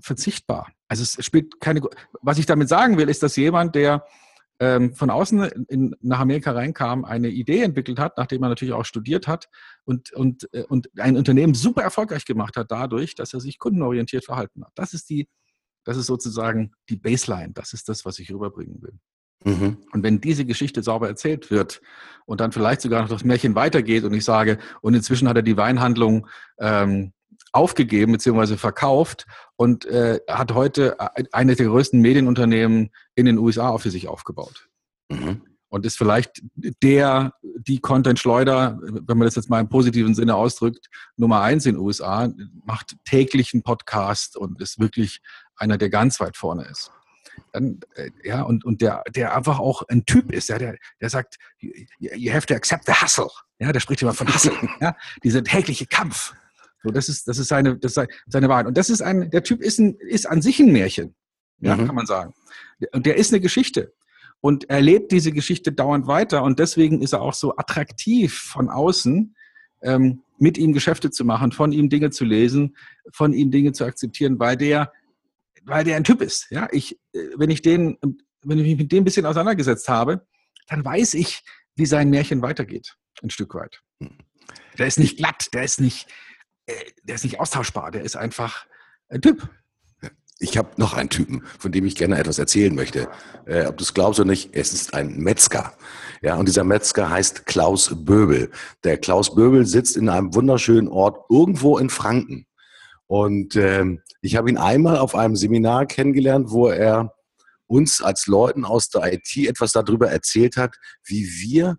verzichtbar. Also es spielt keine. Was ich damit sagen will, ist, dass jemand, der ähm, von außen in, nach Amerika reinkam, eine Idee entwickelt hat, nachdem er natürlich auch studiert hat und, und, äh, und ein Unternehmen super erfolgreich gemacht hat dadurch, dass er sich kundenorientiert verhalten hat. Das ist die, das ist sozusagen die Baseline. Das ist das, was ich rüberbringen will. Mhm. Und wenn diese Geschichte sauber erzählt wird und dann vielleicht sogar noch das Märchen weitergeht und ich sage, und inzwischen hat er die Weinhandlung ähm, aufgegeben bzw. verkauft und äh, hat heute eines der größten Medienunternehmen in den USA für sich aufgebaut. Mhm. Und ist vielleicht der, die Content-Schleuder, wenn man das jetzt mal im positiven Sinne ausdrückt, Nummer eins in den USA, macht täglich einen Podcast und ist wirklich einer, der ganz weit vorne ist dann, äh, ja, und, und der, der einfach auch ein Typ ist, ja, der, der sagt, you have to accept the hustle. Ja, der spricht immer von Hustle, [LAUGHS] ja, dieser tägliche Kampf. So, das ist, das ist seine, das ist seine Wahrheit. Und das ist ein, der Typ ist, ein, ist an sich ein Märchen, ja, mhm. kann man sagen. Und der ist eine Geschichte. Und er lebt diese Geschichte dauernd weiter. Und deswegen ist er auch so attraktiv von außen, ähm, mit ihm Geschäfte zu machen, von ihm Dinge zu lesen, von ihm Dinge zu akzeptieren, weil der, weil der ein Typ ist. Ja, ich, äh, wenn ich den, wenn ich mich mit dem ein bisschen auseinandergesetzt habe, dann weiß ich, wie sein Märchen weitergeht, ein Stück weit. Hm. Der ist nicht glatt, der ist nicht, äh, der ist nicht austauschbar, der ist einfach ein Typ. Ich habe noch einen Typen, von dem ich gerne etwas erzählen möchte. Äh, ob du es glaubst oder nicht, es ist ein Metzger. Ja, und dieser Metzger heißt Klaus Böbel. Der Klaus Böbel sitzt in einem wunderschönen Ort irgendwo in Franken. Und ähm, ich habe ihn einmal auf einem Seminar kennengelernt, wo er uns als Leuten aus der IT etwas darüber erzählt hat, wie wir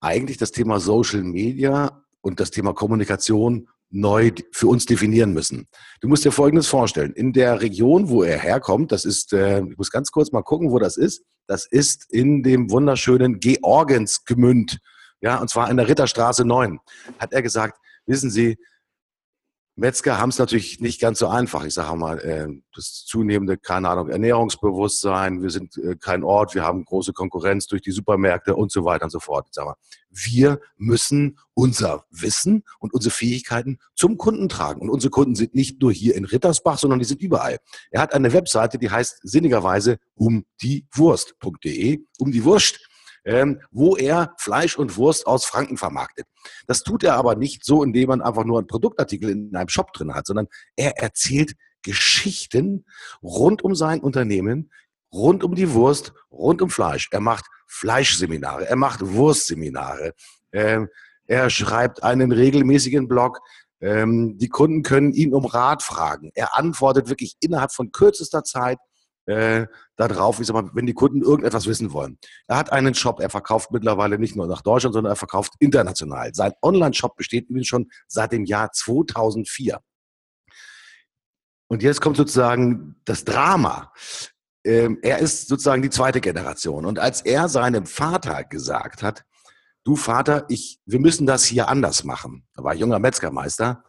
eigentlich das Thema Social Media und das Thema Kommunikation neu für uns definieren müssen. Du musst dir Folgendes vorstellen. In der Region, wo er herkommt, das ist, äh, ich muss ganz kurz mal gucken, wo das ist. Das ist in dem wunderschönen Georgensgemünd. Ja, und zwar in der Ritterstraße 9. Hat er gesagt, wissen Sie, Metzger haben es natürlich nicht ganz so einfach. Ich sage mal, äh, das zunehmende, keine Ahnung, Ernährungsbewusstsein, wir sind äh, kein Ort, wir haben große Konkurrenz durch die Supermärkte und so weiter und so fort. Ich sag mal, wir müssen unser Wissen und unsere Fähigkeiten zum Kunden tragen. Und unsere Kunden sind nicht nur hier in Rittersbach, sondern die sind überall. Er hat eine Webseite, die heißt sinnigerweise um die Wurst.de, um die Wurst ähm, wo er Fleisch und Wurst aus Franken vermarktet. Das tut er aber nicht so, indem man einfach nur einen Produktartikel in einem Shop drin hat, sondern er erzählt Geschichten rund um sein Unternehmen, rund um die Wurst, rund um Fleisch. Er macht Fleischseminare, er macht Wurstseminare, ähm, er schreibt einen regelmäßigen Blog. Ähm, die Kunden können ihn um Rat fragen. Er antwortet wirklich innerhalb von kürzester Zeit äh, darauf, ich sag mal, wenn die Kunden irgendetwas wissen wollen. Er hat einen Shop, er verkauft mittlerweile nicht nur nach Deutschland, sondern er verkauft international. Sein Online-Shop besteht übrigens schon seit dem Jahr 2004. Und jetzt kommt sozusagen das Drama. Ähm, er ist sozusagen die zweite Generation. Und als er seinem Vater gesagt hat, du Vater, ich, wir müssen das hier anders machen. Da war junger Metzgermeister.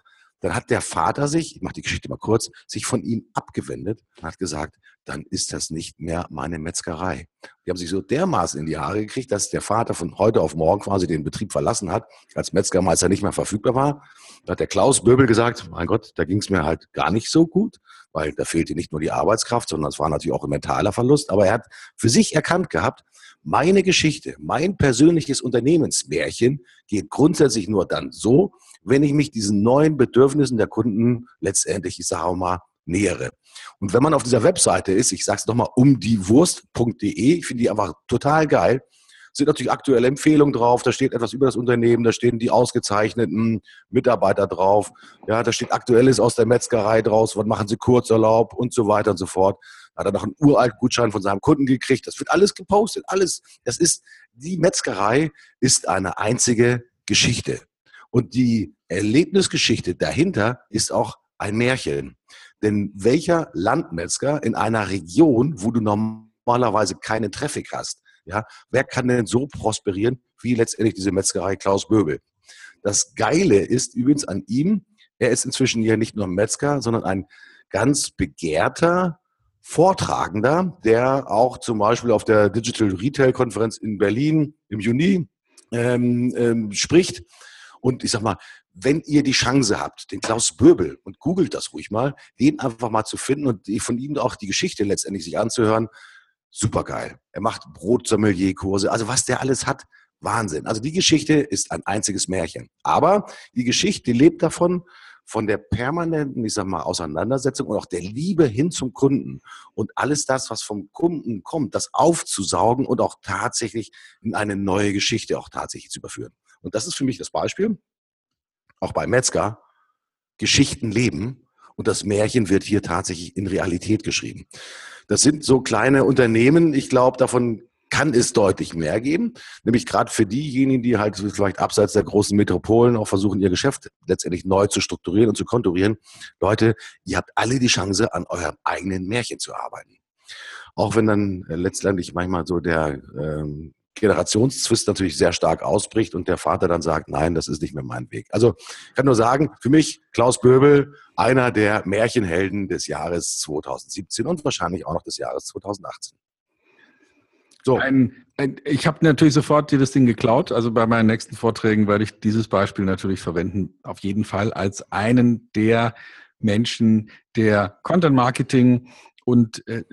Dann hat der Vater sich, ich mache die Geschichte mal kurz, sich von ihm abgewendet und hat gesagt, dann ist das nicht mehr meine Metzgerei. Die haben sich so dermaßen in die Haare gekriegt, dass der Vater von heute auf morgen quasi den Betrieb verlassen hat, als Metzgermeister nicht mehr verfügbar war. Da hat der Klaus Böbel gesagt, mein Gott, da ging es mir halt gar nicht so gut, weil da fehlte nicht nur die Arbeitskraft, sondern es war natürlich auch ein mentaler Verlust. Aber er hat für sich erkannt gehabt, meine Geschichte, mein persönliches Unternehmensmärchen geht grundsätzlich nur dann so, wenn ich mich diesen neuen Bedürfnissen der Kunden letztendlich, ich sage mal, nähere. Und wenn man auf dieser Webseite ist, ich sage es nochmal, umdiewurst.de, ich finde die einfach total geil, sind natürlich aktuelle Empfehlungen drauf, da steht etwas über das Unternehmen, da stehen die ausgezeichneten Mitarbeiter drauf, ja, da steht Aktuelles aus der Metzgerei draus, was machen sie Kurzurlaub und so weiter und so fort. Hat er noch einen uralten Gutschein von seinem Kunden gekriegt, das wird alles gepostet, alles. Das ist, die Metzgerei ist eine einzige Geschichte. Und die Erlebnisgeschichte dahinter ist auch ein Märchen. Denn welcher Landmetzger in einer Region, wo du normalerweise keinen Traffic hast, ja, wer kann denn so prosperieren wie letztendlich diese Metzgerei Klaus Böbel? Das Geile ist übrigens an ihm, er ist inzwischen ja nicht nur Metzger, sondern ein ganz begehrter Vortragender, der auch zum Beispiel auf der Digital Retail Konferenz in Berlin im Juni ähm, ähm, spricht. Und ich sag mal, wenn ihr die Chance habt, den Klaus Böbel, und googelt das ruhig mal, den einfach mal zu finden und von ihm auch die Geschichte letztendlich sich anzuhören, super geil. Er macht Brotsommelier-Kurse, also was der alles hat, Wahnsinn. Also die Geschichte ist ein einziges Märchen. Aber die Geschichte lebt davon, von der permanenten, ich sag mal, Auseinandersetzung und auch der Liebe hin zum Kunden und alles das, was vom Kunden kommt, das aufzusaugen und auch tatsächlich in eine neue Geschichte auch tatsächlich zu überführen. Und das ist für mich das Beispiel auch bei Metzger, Geschichten leben und das Märchen wird hier tatsächlich in Realität geschrieben. Das sind so kleine Unternehmen, ich glaube, davon kann es deutlich mehr geben, nämlich gerade für diejenigen, die halt vielleicht abseits der großen Metropolen auch versuchen, ihr Geschäft letztendlich neu zu strukturieren und zu konturieren. Leute, ihr habt alle die Chance, an eurem eigenen Märchen zu arbeiten. auch wenn dann äh, letztendlich manchmal so der ähm, Generationszwist natürlich sehr stark ausbricht und der Vater dann sagt, nein, das ist nicht mehr mein Weg. Also ich kann nur sagen, für mich Klaus Böbel, einer der Märchenhelden des Jahres 2017 und wahrscheinlich auch noch des Jahres 2018. So. Ein, ein, ich habe natürlich sofort dir das Ding geklaut. Also bei meinen nächsten Vorträgen werde ich dieses Beispiel natürlich verwenden, auf jeden Fall als einen der Menschen, der Content Marketing und äh,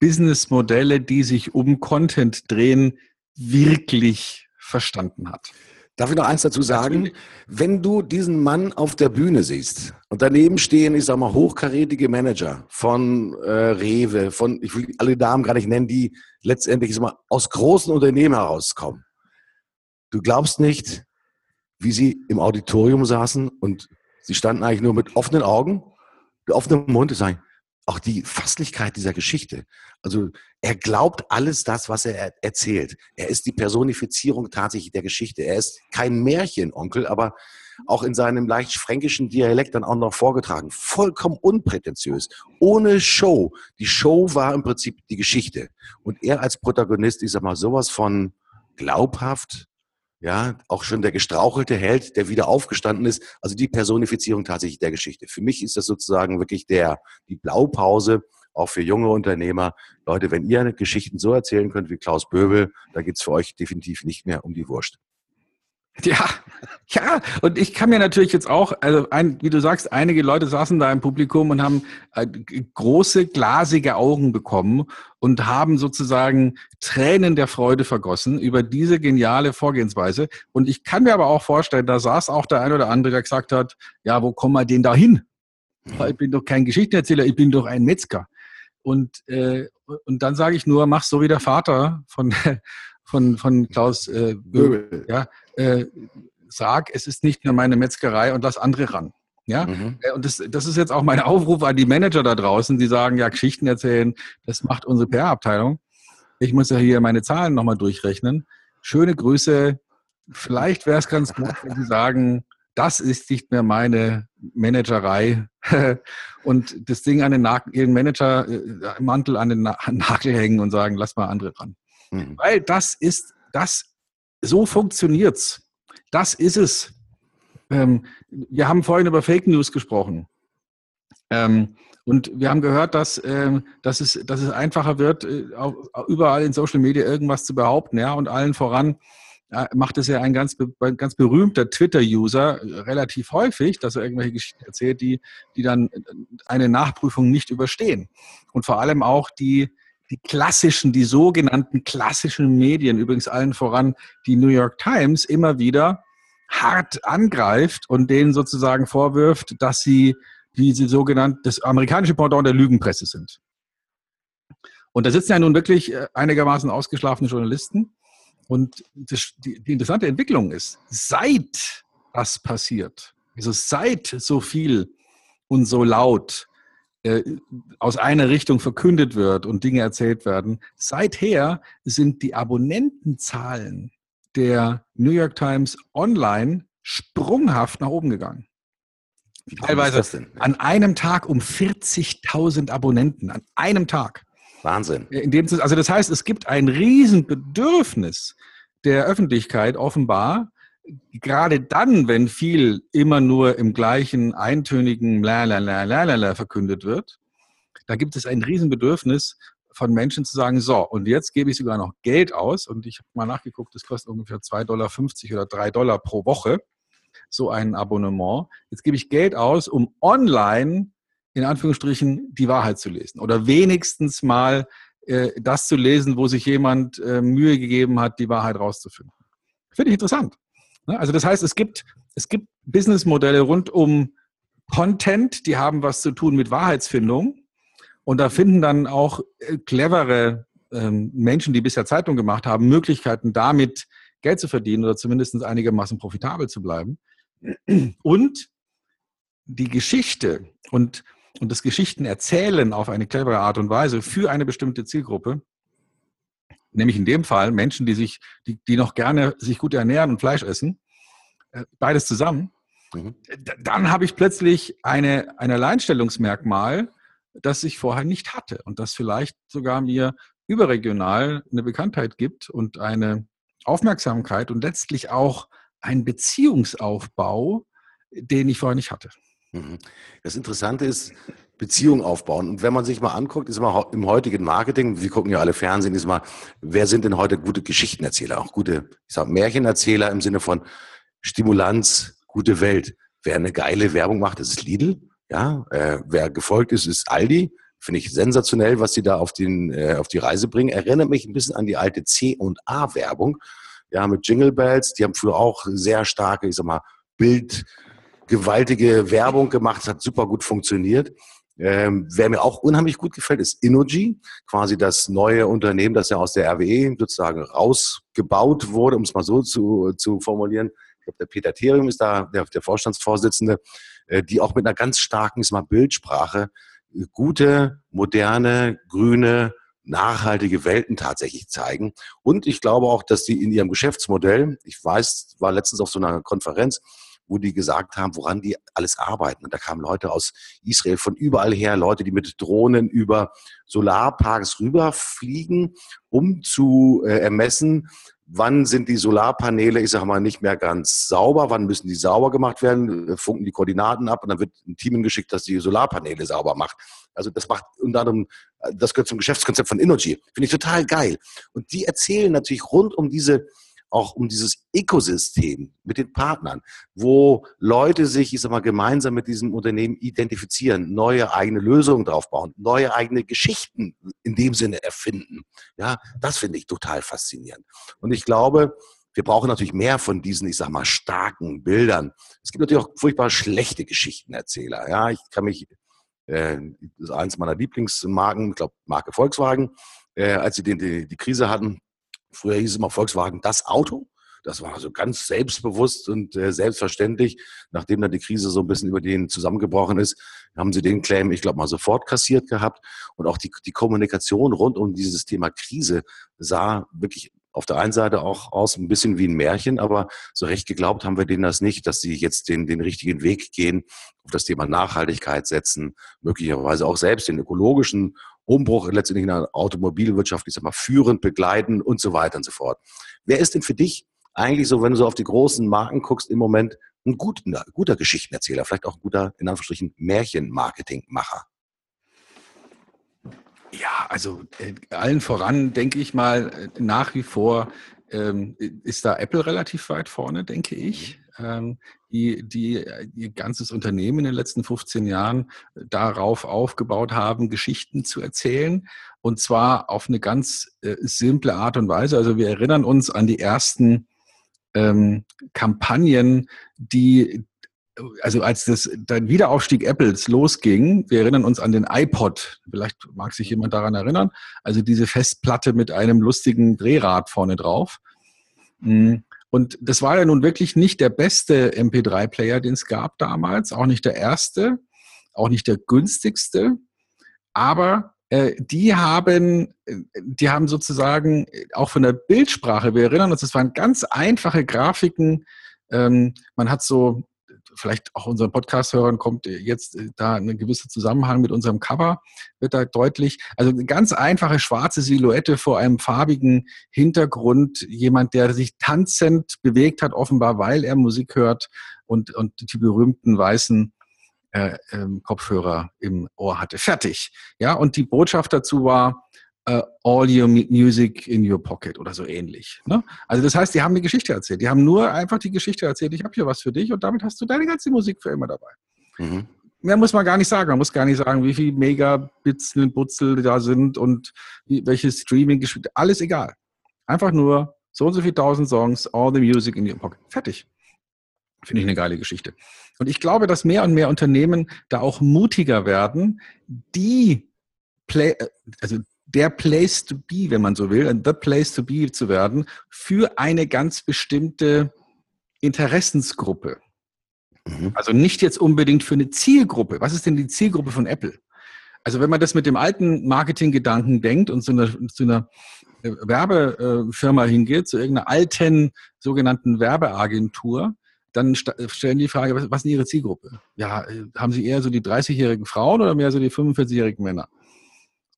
Businessmodelle, die sich um Content drehen, wirklich verstanden hat. Darf ich noch eins dazu sagen? Wenn du diesen Mann auf der Bühne siehst und daneben stehen, ich sag mal, hochkarätige Manager von äh, Rewe, von, ich will alle Damen gar nicht nennen, die letztendlich sag mal, aus großen Unternehmen herauskommen. Du glaubst nicht, wie sie im Auditorium saßen und sie standen eigentlich nur mit offenen Augen, mit offenem Mund und sagen, auch die Fasslichkeit dieser Geschichte. Also er glaubt alles das, was er erzählt. Er ist die Personifizierung tatsächlich der Geschichte. Er ist kein Märchenonkel, aber auch in seinem leicht fränkischen Dialekt dann auch noch vorgetragen. Vollkommen unprätentiös, ohne Show. Die Show war im Prinzip die Geschichte. Und er als Protagonist, ich sag mal, sowas von glaubhaft, ja, auch schon der gestrauchelte Held, der wieder aufgestanden ist, also die Personifizierung tatsächlich der Geschichte. Für mich ist das sozusagen wirklich der, die Blaupause, auch für junge Unternehmer. Leute, wenn ihr Geschichten so erzählen könnt wie Klaus Böbel, da geht's für euch definitiv nicht mehr um die Wurst. Ja, [LAUGHS] ja, und ich kann mir natürlich jetzt auch, also ein, wie du sagst, einige Leute saßen da im Publikum und haben äh, große glasige Augen bekommen und haben sozusagen Tränen der Freude vergossen über diese geniale Vorgehensweise. Und ich kann mir aber auch vorstellen, da saß auch der ein oder andere, der gesagt hat, ja, wo kommen wir denn da hin? Ich bin doch kein Geschichtenerzähler, ich bin doch ein Metzger. Und, äh, und dann sage ich nur, mach so wie der Vater von, [LAUGHS] von, von Klaus äh, Böbel. Ja, äh, sag, es ist nicht mehr meine Metzgerei und lass andere ran. Ja, mhm. Äh, und das, das ist jetzt auch mein [LAUGHS] Aufruf an die Manager da draußen, die sagen, ja, Geschichten erzählen, das macht unsere PR-Abteilung. Ich muss ja hier meine Zahlen nochmal durchrechnen. Schöne Grüße. Vielleicht wäre es ganz gut, wenn Sie sagen, das ist nicht mehr meine Managerei [LAUGHS] und das Ding an den Nagel, Ihren Manager-Mantel äh, an den [LAUGHS] Nagel hängen und sagen, lass mal andere ran. Mhm. Weil das ist, das, so funktioniert's. Das ist es. Ähm, wir haben vorhin über Fake News gesprochen. Ähm, und wir haben gehört, dass, ähm, dass, es, dass es einfacher wird, äh, überall in Social Media irgendwas zu behaupten. Ja? Und allen voran äh, macht es ja ein ganz, ganz berühmter Twitter-User relativ häufig, dass er irgendwelche Geschichten erzählt, die, die dann eine Nachprüfung nicht überstehen. Und vor allem auch die, die klassischen, die sogenannten klassischen Medien, übrigens allen voran die New York Times, immer wieder hart angreift und denen sozusagen vorwirft, dass sie diese sogenannte, das amerikanische Pendant der Lügenpresse sind. Und da sitzen ja nun wirklich äh, einigermaßen ausgeschlafene Journalisten. Und das, die, die interessante Entwicklung ist, seit das passiert, also seit so viel und so laut äh, aus einer Richtung verkündet wird und Dinge erzählt werden. Seither sind die Abonnentenzahlen der New York Times online sprunghaft nach oben gegangen. Teilweise an einem Tag um 40.000 Abonnenten, an einem Tag. Wahnsinn. In dem, also das heißt, es gibt ein Riesenbedürfnis der Öffentlichkeit offenbar, gerade dann, wenn viel immer nur im gleichen eintönigen Lalalala verkündet wird, da gibt es ein Riesenbedürfnis von Menschen zu sagen, so, und jetzt gebe ich sogar noch Geld aus und ich habe mal nachgeguckt, das kostet ungefähr 2,50 Dollar oder 3 Dollar pro Woche, so ein Abonnement. Jetzt gebe ich Geld aus, um online in Anführungsstrichen die Wahrheit zu lesen oder wenigstens mal äh, das zu lesen, wo sich jemand äh, Mühe gegeben hat, die Wahrheit rauszufinden. Finde ich interessant. Ne? Also das heißt, es gibt, es gibt Businessmodelle rund um Content, die haben was zu tun mit Wahrheitsfindung. Und da finden dann auch äh, clevere ähm, Menschen, die bisher Zeitung gemacht haben, Möglichkeiten, damit Geld zu verdienen oder zumindest einigermaßen profitabel zu bleiben. Und die Geschichte und, und das Geschichtenerzählen auf eine clevere Art und Weise für eine bestimmte Zielgruppe nämlich in dem Fall Menschen, die sich, die, die noch gerne sich gut ernähren und Fleisch essen, äh, beides zusammen, mhm. dann habe ich plötzlich eine, ein Alleinstellungsmerkmal, das ich vorher nicht hatte und das vielleicht sogar mir überregional eine Bekanntheit gibt und eine Aufmerksamkeit und letztlich auch einen Beziehungsaufbau, den ich vorher nicht hatte. Mhm. Das Interessante ist, Beziehung aufbauen. Und wenn man sich mal anguckt, ist mal im heutigen Marketing, wir gucken ja alle Fernsehen, ist mal, wer sind denn heute gute Geschichtenerzähler, auch gute, ich sag, Märchenerzähler im Sinne von Stimulanz, gute Welt. Wer eine geile Werbung macht, das ist Lidl. Ja, äh, wer gefolgt ist, ist Aldi. Finde ich sensationell, was sie da auf, den, äh, auf die Reise bringen. Erinnert mich ein bisschen an die alte C und A Werbung. Ja, mit Jingle Bells. Die haben früher auch sehr starke, ich sag mal, Bild, gewaltige Werbung gemacht. Hat super gut funktioniert. Ähm, wer mir auch unheimlich gut gefällt, ist Innogy, quasi das neue Unternehmen, das ja aus der RWE sozusagen rausgebaut wurde, um es mal so zu, zu formulieren. Ich glaube, der Peter Therium ist da der, der Vorstandsvorsitzende, äh, die auch mit einer ganz starken mal Bildsprache äh, gute, moderne, grüne, nachhaltige Welten tatsächlich zeigen. Und ich glaube auch, dass die in ihrem Geschäftsmodell, ich weiß, war letztens auf so einer Konferenz, wo die gesagt haben, woran die alles arbeiten. Und da kamen Leute aus Israel von überall her, Leute, die mit Drohnen über Solarparks rüberfliegen, um zu äh, ermessen, wann sind die Solarpaneele, ich sage mal, nicht mehr ganz sauber, wann müssen die sauber gemacht werden, äh, funken die Koordinaten ab und dann wird ein Team geschickt, das die Solarpaneele sauber macht. Also das macht unter anderem, äh, das gehört zum Geschäftskonzept von Energy. Finde ich total geil. Und die erzählen natürlich rund um diese auch um dieses Ökosystem mit den Partnern, wo Leute sich, ich sag mal, gemeinsam mit diesem Unternehmen identifizieren, neue eigene Lösungen draufbauen, neue eigene Geschichten in dem Sinne erfinden. Ja, das finde ich total faszinierend. Und ich glaube, wir brauchen natürlich mehr von diesen, ich sag mal, starken Bildern. Es gibt natürlich auch furchtbar schlechte Geschichtenerzähler. Ja, ich kann mich, äh, das ist eins meiner Lieblingsmarken, ich glaube, Marke Volkswagen, äh, als sie die, die Krise hatten, Früher hieß es immer Volkswagen das Auto. Das war also ganz selbstbewusst und äh, selbstverständlich. Nachdem dann die Krise so ein bisschen über den zusammengebrochen ist, haben sie den Claim, ich glaube, mal sofort kassiert gehabt. Und auch die, die Kommunikation rund um dieses Thema Krise sah wirklich auf der einen Seite auch aus ein bisschen wie ein Märchen, aber so recht geglaubt haben wir denen das nicht, dass sie jetzt den, den richtigen Weg gehen, auf das Thema Nachhaltigkeit setzen, möglicherweise auch selbst den ökologischen Umbruch letztendlich in der Automobilwirtschaft, ich sag mal, führend begleiten und so weiter und so fort. Wer ist denn für dich eigentlich so, wenn du so auf die großen Marken guckst, im Moment ein guter, guter Geschichtenerzähler, vielleicht auch ein guter, in Anführungsstrichen, Märchenmarketingmacher? Ja, also äh, allen voran denke ich mal, äh, nach wie vor ähm, ist da Apple relativ weit vorne, denke ich. Ähm, die, die ihr ganzes Unternehmen in den letzten 15 Jahren darauf aufgebaut haben, Geschichten zu erzählen. Und zwar auf eine ganz äh, simple Art und Weise. Also wir erinnern uns an die ersten ähm, Kampagnen, die, also als das, der Wiederaufstieg Apples losging, wir erinnern uns an den iPod, vielleicht mag sich jemand daran erinnern, also diese Festplatte mit einem lustigen Drehrad vorne drauf. Hm. Und das war ja nun wirklich nicht der beste MP3-Player, den es gab damals, auch nicht der erste, auch nicht der günstigste, aber äh, die haben, die haben sozusagen auch von der Bildsprache, wir erinnern uns, das waren ganz einfache Grafiken. Ähm, man hat so vielleicht auch unseren Podcast-Hörern kommt jetzt äh, da ein gewisser Zusammenhang mit unserem Cover, wird da deutlich. Also eine ganz einfache schwarze Silhouette vor einem farbigen Hintergrund. Jemand, der sich tanzend bewegt hat, offenbar, weil er Musik hört und, und die berühmten weißen äh, äh, Kopfhörer im Ohr hatte. Fertig. Ja, und die Botschaft dazu war, uh, all your music in your pocket oder so ähnlich. Ne? Also das heißt, die haben eine Geschichte erzählt. Die haben nur einfach die Geschichte erzählt, ich habe hier was für dich und damit hast du deine ganze Musik für immer dabei. Mhm. Mehr muss man gar nicht sagen. Man muss gar nicht sagen, wie viel Megabits ein Butzel da sind und wie, welche streaming geschwindigkeit Alles egal. Einfach nur so und so viele tausend Songs, all the music in your pocket. Fertig. Finde ich eine geile Geschichte. Und ich glaube, dass mehr und mehr Unternehmen da auch mutiger werden, die Play, äh, also der Place to be, wenn man so will, the place to be zu werden für eine ganz bestimmte Interessensgruppe. Mhm. Also nicht jetzt unbedingt für eine Zielgruppe. Was ist denn die Zielgruppe von Apple? Also wenn man das mit dem alten Marketinggedanken denkt und zu einer, zu einer äh, Werbefirma hingeht, zu irgendeiner alten sogenannten Werbeagentur, dann stellen die Frage, was, was ist Ihre Zielgruppe? Ja, äh, haben Sie eher so die 30-jährigen Frauen oder mehr so die 45-jährigen Männer?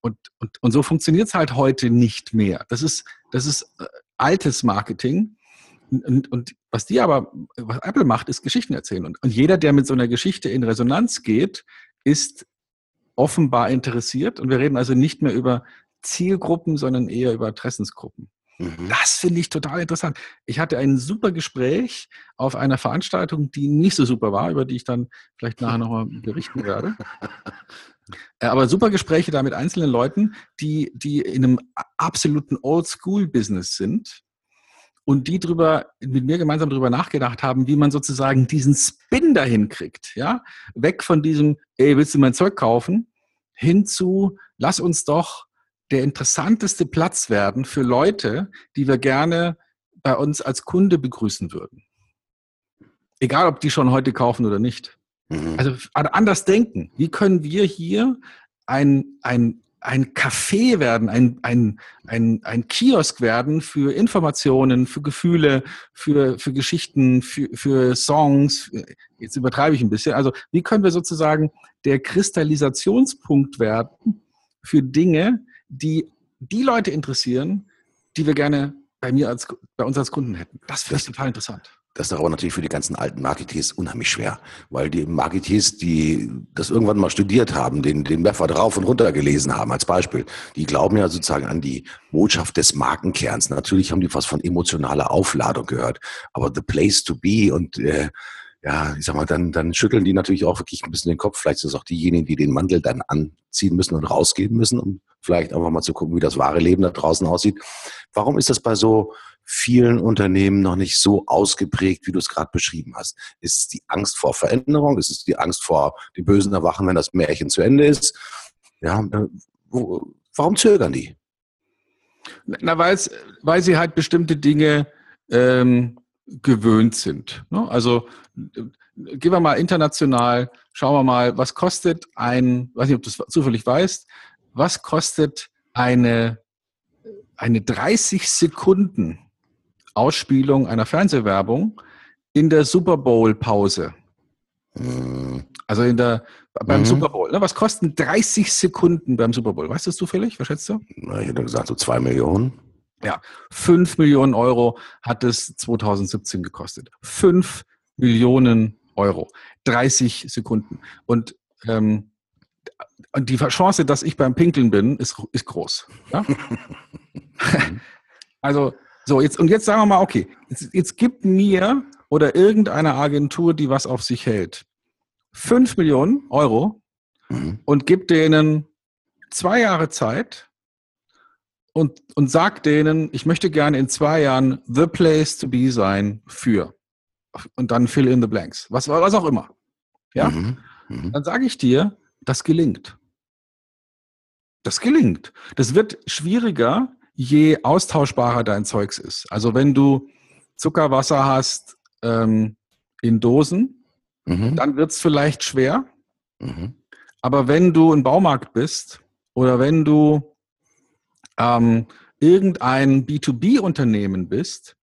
Und, und, und so funktioniert es halt heute nicht mehr. Das ist, das ist äh, altes Marketing. Und, und was die aber, was Apple macht, ist Geschichten erzählen. Und, und jeder, der mit so einer Geschichte in Resonanz geht, ist offenbar interessiert. Und wir reden also nicht mehr über Zielgruppen, sondern eher über Interessensgruppen. Mhm. Das finde ich total interessant. Ich hatte ein super Gespräch auf einer Veranstaltung, die nicht so super war, über die ich dann vielleicht nachher nochmal berichten werde. [LAUGHS] Äh, aber super Gespräche da mit einzelnen Leuten, die, die in einem absoluten Old-School-Business sind und die drüber, mit mir gemeinsam darüber nachgedacht haben, wie man sozusagen diesen Spin dahin kriegt, ja? Weg von diesem, ey, willst du mein Zeug kaufen? Hin zu, lass uns doch der interessanteste Platz werden für Leute, die wir gerne bei uns als Kunde begrüßen würden. Egal, ob die schon heute kaufen oder nicht. Mhm. Also anders denken. Wie können wir hier ein, ein, ein Café werden, ein, ein, ein, ein Kiosk werden für Informationen, für Gefühle, für, für Geschichten, für, für Songs. Jetzt übertreibe ich ein bisschen. Also wie können wir sozusagen der Kristallisationspunkt werden für Dinge, die die Leute interessieren, die wir gerne bei mir als, bei uns als Kunden hätten. Das finde ich total interessant. Das ist aber natürlich für die ganzen alten Marketeers unheimlich schwer, weil die Marketeers, die das irgendwann mal studiert haben, den, den Beffer drauf und runter gelesen haben als Beispiel, die glauben ja sozusagen an die Botschaft des Markenkerns. Natürlich haben die was von emotionaler Aufladung gehört, aber the place to be und äh, ja, ich sag mal, dann, dann schütteln die natürlich auch wirklich ein bisschen den Kopf. Vielleicht sind es auch diejenigen, die den Mantel dann anziehen müssen und rausgehen müssen, um vielleicht einfach mal zu gucken, wie das wahre Leben da draußen aussieht. Warum ist das bei so vielen Unternehmen noch nicht so ausgeprägt, wie du es gerade beschrieben hast? Ist es die Angst vor Veränderung? Ist es die Angst vor dem bösen Erwachen, wenn das Märchen zu Ende ist? Ja, äh, warum zögern die? Na, weil sie halt bestimmte Dinge ähm, gewöhnt sind. Ne? Also gehen wir mal international, schauen wir mal, was kostet ein, weiß nicht, ob du es zufällig weißt, was kostet eine, eine 30 Sekunden Ausspielung einer Fernsehwerbung in der Super Bowl Pause? Hm. Also in der, beim mhm. Super Bowl. Ne? Was kosten 30 Sekunden beim Super Bowl? Weißt du das zufällig? Was schätzt du? Na, ich hätte gesagt, so zwei Millionen. Ja, 5 Millionen Euro hat es 2017 gekostet. 5 Millionen Euro. 30 Sekunden. Und ähm, die Chance, dass ich beim Pinkeln bin, ist, ist groß. Ja? [LAUGHS] also, so, jetzt, und jetzt sagen wir mal, okay, jetzt, jetzt gibt mir oder irgendeine Agentur, die was auf sich hält, 5 Millionen Euro mhm. und gibt denen zwei Jahre Zeit, und, und sag denen, ich möchte gerne in zwei Jahren the place to be sein für. Und dann fill in the blanks. Was, was auch immer. Ja? Mhm. Mhm. Dann sage ich dir, das gelingt. Das gelingt. Das wird schwieriger, je austauschbarer dein Zeugs ist. Also wenn du Zuckerwasser hast ähm, in Dosen, mhm. dann wird es vielleicht schwer. Mhm. Aber wenn du ein Baumarkt bist oder wenn du ähm, irgendein B2B-Unternehmen bist,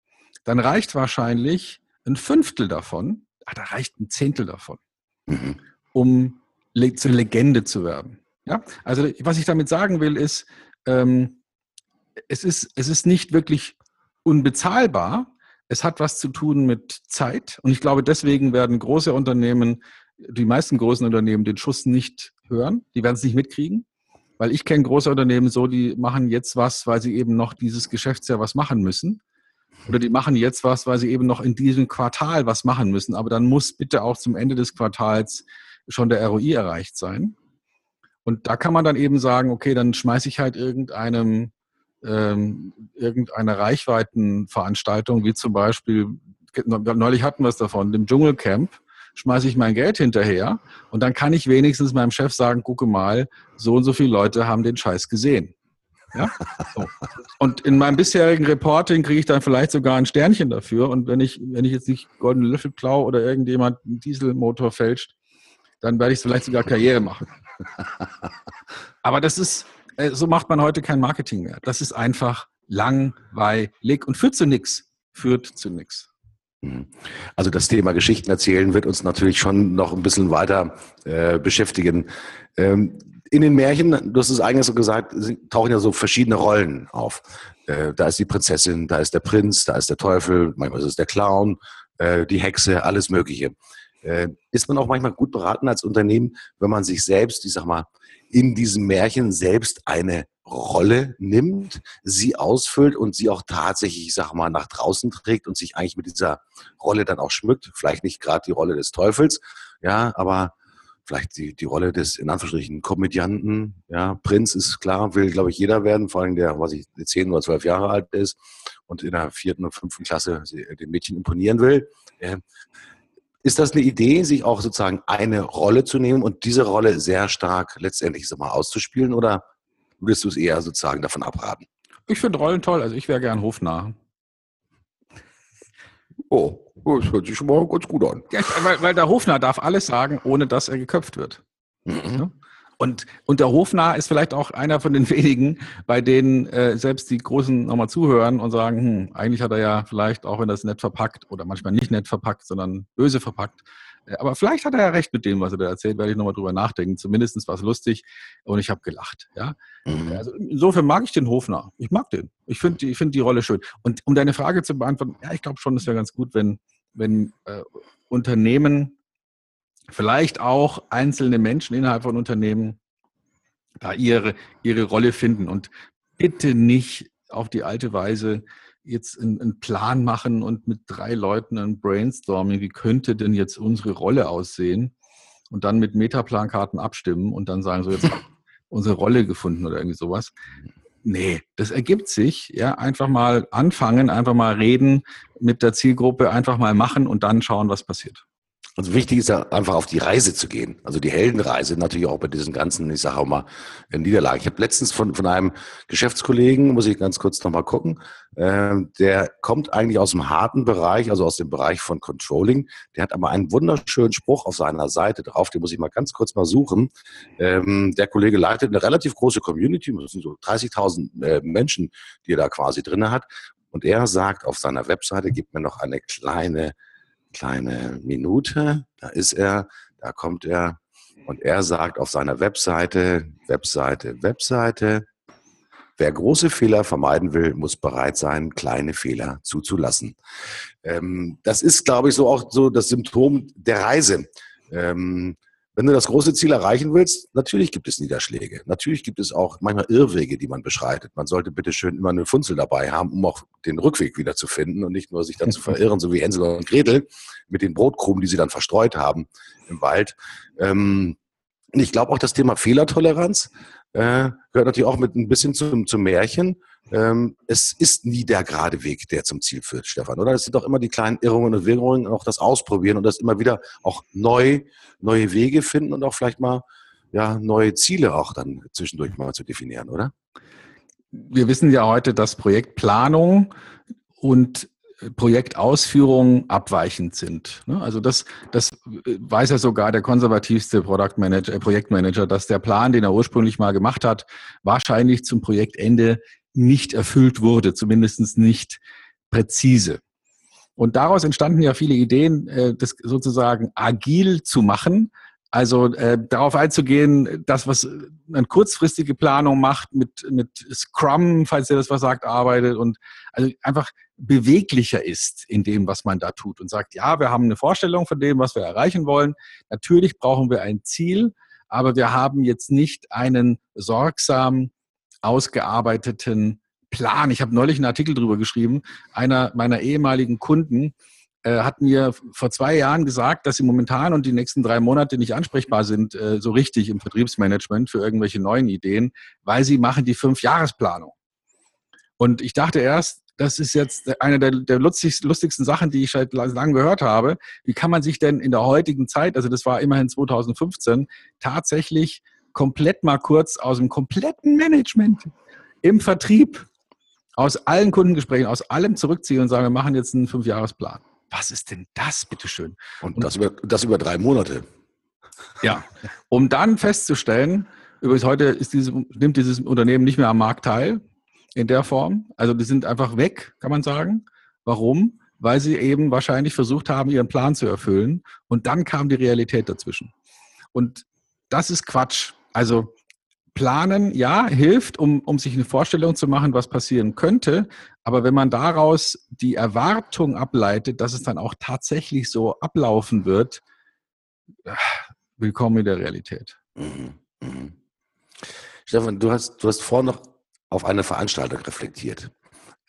dann reicht wahrscheinlich ein Fünftel davon, ach, da reicht ein Zehntel davon, mhm. um le zur Legende zu werden. Ja? Also was ich damit sagen will, ist, ähm, es ist, es ist nicht wirklich unbezahlbar. Es hat was zu tun mit Zeit. Und ich glaube, deswegen werden große Unternehmen, die meisten großen Unternehmen, den Schuss nicht hören. Die werden es nicht mitkriegen. Weil ich kenne große Unternehmen so, die machen jetzt was, weil sie eben noch dieses Geschäftsjahr was machen müssen. Oder die machen jetzt was, weil sie eben noch in diesem Quartal was machen müssen. Aber dann muss bitte auch zum Ende des Quartals schon der ROI erreicht sein. Und da kann man dann eben sagen, okay, dann schmeiße ich halt irgendeinem, ähm, irgendeine Reichweitenveranstaltung, wie zum Beispiel, neulich hatten wir es davon, dem Dschungelcamp schmeiße ich mein Geld hinterher und dann kann ich wenigstens meinem Chef sagen, gucke mal, so und so viele Leute haben den Scheiß gesehen. Ja? So. Und in meinem bisherigen Reporting kriege ich dann vielleicht sogar ein Sternchen dafür. Und wenn ich, wenn ich jetzt nicht goldene Löffel klaue oder irgendjemand einen Dieselmotor fälscht, dann werde ich vielleicht sogar Karriere machen. Aber das ist, so macht man heute kein Marketing mehr. Das ist einfach langweilig und führt zu nichts. Führt zu nichts. Mhm. Also das Thema Geschichten erzählen wird uns natürlich schon noch ein bisschen weiter äh, beschäftigen. Ähm, in den Märchen, du hast es eigentlich so gesagt, tauchen ja so verschiedene Rollen auf. Äh, da ist die Prinzessin, da ist der Prinz, da ist der Teufel, manchmal ist es der Clown, äh, die Hexe, alles Mögliche. Äh, ist man auch manchmal gut beraten als Unternehmen, wenn man sich selbst, ich sag mal, in diesem Märchen selbst eine Rolle nimmt, sie ausfüllt und sie auch tatsächlich, ich sag mal, nach draußen trägt und sich eigentlich mit dieser Rolle dann auch schmückt. Vielleicht nicht gerade die Rolle des Teufels, ja, aber vielleicht die, die Rolle des, in Anführungsstrichen, Komödianten. Ja, Prinz ist klar, will, glaube ich, jeder werden, vor allem der, was ich, zehn oder zwölf Jahre alt ist und in der vierten und fünften Klasse den Mädchen imponieren will. Ist das eine Idee, sich auch sozusagen eine Rolle zu nehmen und diese Rolle sehr stark letztendlich sag mal, auszuspielen oder würdest du es eher sozusagen davon abraten? Ich finde Rollen toll, also ich wäre gern hofnah. Oh, das hört sich schon mal ganz gut an. Ja, weil, weil, der Hofnarr darf alles sagen, ohne dass er geköpft wird. Mhm. Und, und der Hofnarr ist vielleicht auch einer von den [LAUGHS] wenigen, bei denen äh, selbst die Großen nochmal zuhören und sagen, hm, eigentlich hat er ja vielleicht, auch wenn das nett verpackt oder manchmal nicht nett verpackt, sondern böse verpackt, äh, aber vielleicht hat er ja recht mit dem, was er da erzählt, werde ich nochmal drüber nachdenken. Zumindest war es lustig und ich habe gelacht. Ja? Mhm. Also insofern mag ich den Hofner. Ich mag den. Ich finde ich find die Rolle schön. Und um deine Frage zu beantworten, ja, ich glaube schon, das wäre ganz gut, wenn, wenn äh, Unternehmen, vielleicht auch einzelne Menschen innerhalb von Unternehmen, da ihre, ihre Rolle finden und bitte nicht auf die alte Weise jetzt einen, Plan machen und mit drei Leuten ein Brainstorming, wie könnte denn jetzt unsere Rolle aussehen und dann mit Metaplankarten abstimmen und dann sagen, so jetzt unsere Rolle gefunden oder irgendwie sowas. Nee, das ergibt sich, ja, einfach mal anfangen, einfach mal reden mit der Zielgruppe, einfach mal machen und dann schauen, was passiert. Also wichtig ist ja einfach auf die Reise zu gehen. Also die Heldenreise natürlich auch bei diesen ganzen, ich sage auch mal, Niederlagen. Ich habe letztens von, von einem Geschäftskollegen, muss ich ganz kurz nochmal gucken, äh, der kommt eigentlich aus dem harten Bereich, also aus dem Bereich von Controlling. Der hat aber einen wunderschönen Spruch auf seiner Seite drauf, den muss ich mal ganz kurz mal suchen. Ähm, der Kollege leitet eine relativ große Community, das sind so 30.000 äh, Menschen, die er da quasi drinne hat. Und er sagt auf seiner Webseite, gibt mir noch eine kleine kleine Minute. Da ist er, da kommt er und er sagt auf seiner Webseite, Webseite, Webseite, wer große Fehler vermeiden will, muss bereit sein, kleine Fehler zuzulassen. Ähm, das ist, glaube ich, so auch so das Symptom der Reise. Ähm, wenn du das große Ziel erreichen willst, natürlich gibt es Niederschläge. Natürlich gibt es auch manchmal Irrwege, die man beschreitet. Man sollte bitte schön immer eine Funzel dabei haben, um auch den Rückweg wieder zu finden und nicht nur sich dann zu [LAUGHS] verirren, so wie Hänsel und Gretel mit den Brotkrumen, die sie dann verstreut haben im Wald. Ähm, ich glaube auch das Thema Fehlertoleranz äh, gehört natürlich auch mit ein bisschen zum, zum Märchen. Ähm, es ist nie der gerade Weg, der zum Ziel führt, Stefan, oder? Es sind doch immer die kleinen Irrungen und Wirrungen, auch das Ausprobieren und das immer wieder auch neu, neue Wege finden und auch vielleicht mal ja, neue Ziele auch dann zwischendurch mal zu definieren, oder? Wir wissen ja heute, dass Projektplanung und Projektausführung abweichend sind. Ne? Also das, das weiß ja sogar der konservativste Product Manager, äh, Projektmanager, dass der Plan, den er ursprünglich mal gemacht hat, wahrscheinlich zum Projektende nicht erfüllt wurde, zumindest nicht präzise. Und daraus entstanden ja viele Ideen, äh, das sozusagen agil zu machen, also äh, darauf einzugehen, das, was eine kurzfristige Planung macht, mit, mit Scrum, falls ihr das was sagt, arbeitet und also einfach beweglicher ist in dem, was man da tut und sagt, ja, wir haben eine Vorstellung von dem, was wir erreichen wollen. Natürlich brauchen wir ein Ziel, aber wir haben jetzt nicht einen sorgsam ausgearbeiteten Plan. Ich habe neulich einen Artikel darüber geschrieben. Einer meiner ehemaligen Kunden äh, hat mir vor zwei Jahren gesagt, dass sie momentan und die nächsten drei Monate nicht ansprechbar sind, äh, so richtig im Vertriebsmanagement für irgendwelche neuen Ideen, weil sie machen die Fünf-Jahresplanung. Und ich dachte erst, das ist jetzt eine der, der lustigsten Sachen, die ich seit langem gehört habe. Wie kann man sich denn in der heutigen Zeit, also das war immerhin 2015, tatsächlich komplett mal kurz aus dem kompletten Management im Vertrieb, aus allen Kundengesprächen, aus allem zurückziehen und sagen, wir machen jetzt einen Fünfjahresplan. Was ist denn das, bitteschön? Und das über, das über drei Monate. Ja, um dann festzustellen, übrigens heute dieses, nimmt dieses Unternehmen nicht mehr am Markt teil in der Form. Also die sind einfach weg, kann man sagen. Warum? weil sie eben wahrscheinlich versucht haben, ihren Plan zu erfüllen. Und dann kam die Realität dazwischen. Und das ist Quatsch. Also planen, ja, hilft, um, um sich eine Vorstellung zu machen, was passieren könnte. Aber wenn man daraus die Erwartung ableitet, dass es dann auch tatsächlich so ablaufen wird, äh, willkommen in der Realität. Mhm. Mhm. Stefan, du hast, du hast vorhin noch auf eine Veranstaltung reflektiert,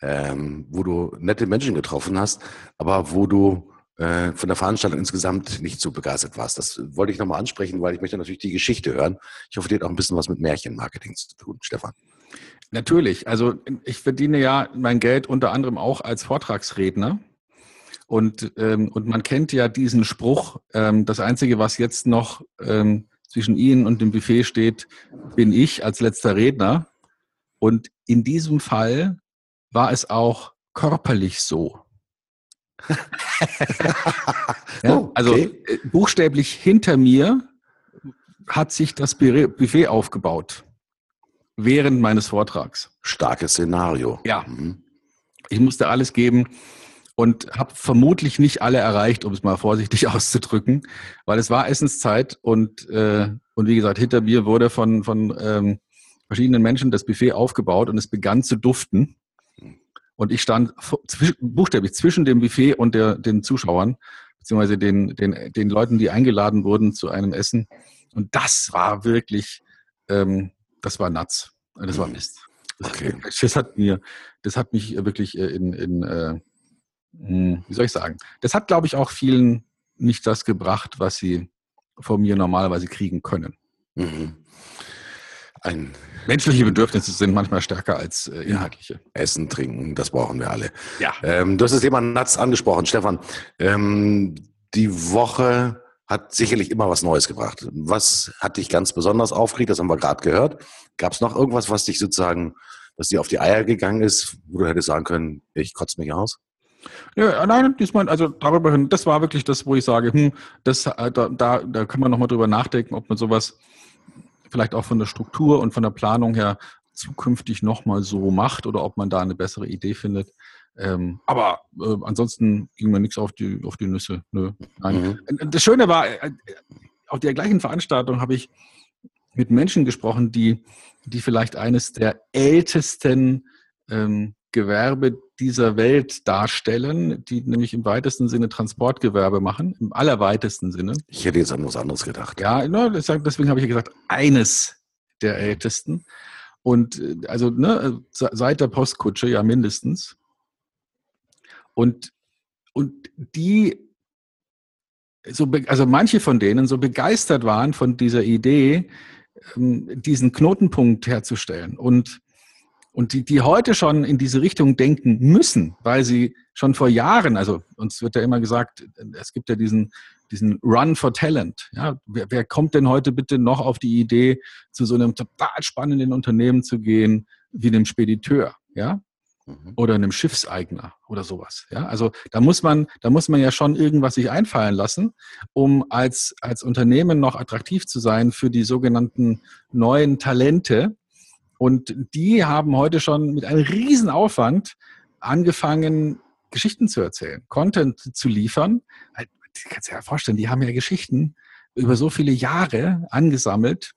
ähm, wo du nette Menschen getroffen hast, aber wo du äh, von der Veranstaltung insgesamt nicht so begeistert warst. Das wollte ich nochmal ansprechen, weil ich möchte natürlich die Geschichte hören. Ich hoffe, die hat auch ein bisschen was mit Märchenmarketing zu tun, Stefan. Natürlich. Also ich verdiene ja mein Geld unter anderem auch als Vortragsredner. Und, ähm, und man kennt ja diesen Spruch, ähm, das Einzige, was jetzt noch ähm, zwischen Ihnen und dem Buffet steht, bin ich als letzter Redner. Und in diesem Fall war es auch körperlich so. [LAUGHS] ja, oh, also okay. äh, buchstäblich hinter mir hat sich das Buffet aufgebaut während meines Vortrags. Starkes Szenario. Ja. Mhm. Ich musste alles geben und habe vermutlich nicht alle erreicht, um es mal vorsichtig [LAUGHS] auszudrücken, weil es war Essenszeit und, äh, und wie gesagt, hinter mir wurde von, von ähm, verschiedenen Menschen das Buffet aufgebaut und es begann zu duften. Und ich stand zwischen, buchstäblich zwischen dem Buffet und der, den Zuschauern, beziehungsweise den, den, den Leuten, die eingeladen wurden zu einem Essen. Und das war wirklich, ähm, das war nuts. Das war Mist. Okay. Das hat mir, das hat mich wirklich in, in äh, hm, wie soll ich sagen? Das hat, glaube ich, auch vielen nicht das gebracht, was sie von mir normalerweise kriegen können. Mhm. Ein Menschliche Bedürfnisse sind manchmal stärker als äh, inhaltliche. Essen, trinken, das brauchen wir alle. Ja. Ähm, du hast das Thema Nuts angesprochen, Stefan. Ähm, die Woche hat sicherlich immer was Neues gebracht. Was hat dich ganz besonders aufgeregt? Das haben wir gerade gehört. Gab es noch irgendwas, was dich sozusagen, was dir auf die Eier gegangen ist, wo du hättest sagen können, ich kotze mich aus? Ja, nein, diesmal, also darüber hin, das war wirklich das, wo ich sage, hm, das, äh, da, da, da kann man nochmal drüber nachdenken, ob man sowas vielleicht auch von der Struktur und von der Planung her zukünftig nochmal so macht oder ob man da eine bessere Idee findet. Ähm, aber äh, ansonsten ging mir nichts auf die, auf die Nüsse. Nö, nein. Mhm. Das Schöne war, äh, auf der gleichen Veranstaltung habe ich mit Menschen gesprochen, die, die vielleicht eines der ältesten ähm, Gewerbe dieser Welt darstellen, die nämlich im weitesten Sinne Transportgewerbe machen, im allerweitesten Sinne. Ich hätte jetzt an was anderes gedacht. Ja, deswegen habe ich gesagt, eines der ältesten. Und äh, also ne, seit der Postkutsche ja mindestens. Und, und die, so, also manche von denen so begeistert waren von dieser Idee, ähm, diesen Knotenpunkt herzustellen. Und und die, die heute schon in diese Richtung denken müssen, weil sie schon vor Jahren, also uns wird ja immer gesagt, es gibt ja diesen, diesen Run for Talent. Ja, wer, wer kommt denn heute bitte noch auf die Idee, zu so einem total spannenden Unternehmen zu gehen, wie einem Spediteur, ja? Mhm. Oder einem Schiffseigner oder sowas. Ja, also da muss man, da muss man ja schon irgendwas sich einfallen lassen, um als, als Unternehmen noch attraktiv zu sein für die sogenannten neuen Talente, und die haben heute schon mit einem riesen Aufwand angefangen, Geschichten zu erzählen, Content zu liefern. Du kannst dir ja vorstellen, die haben ja Geschichten über so viele Jahre angesammelt,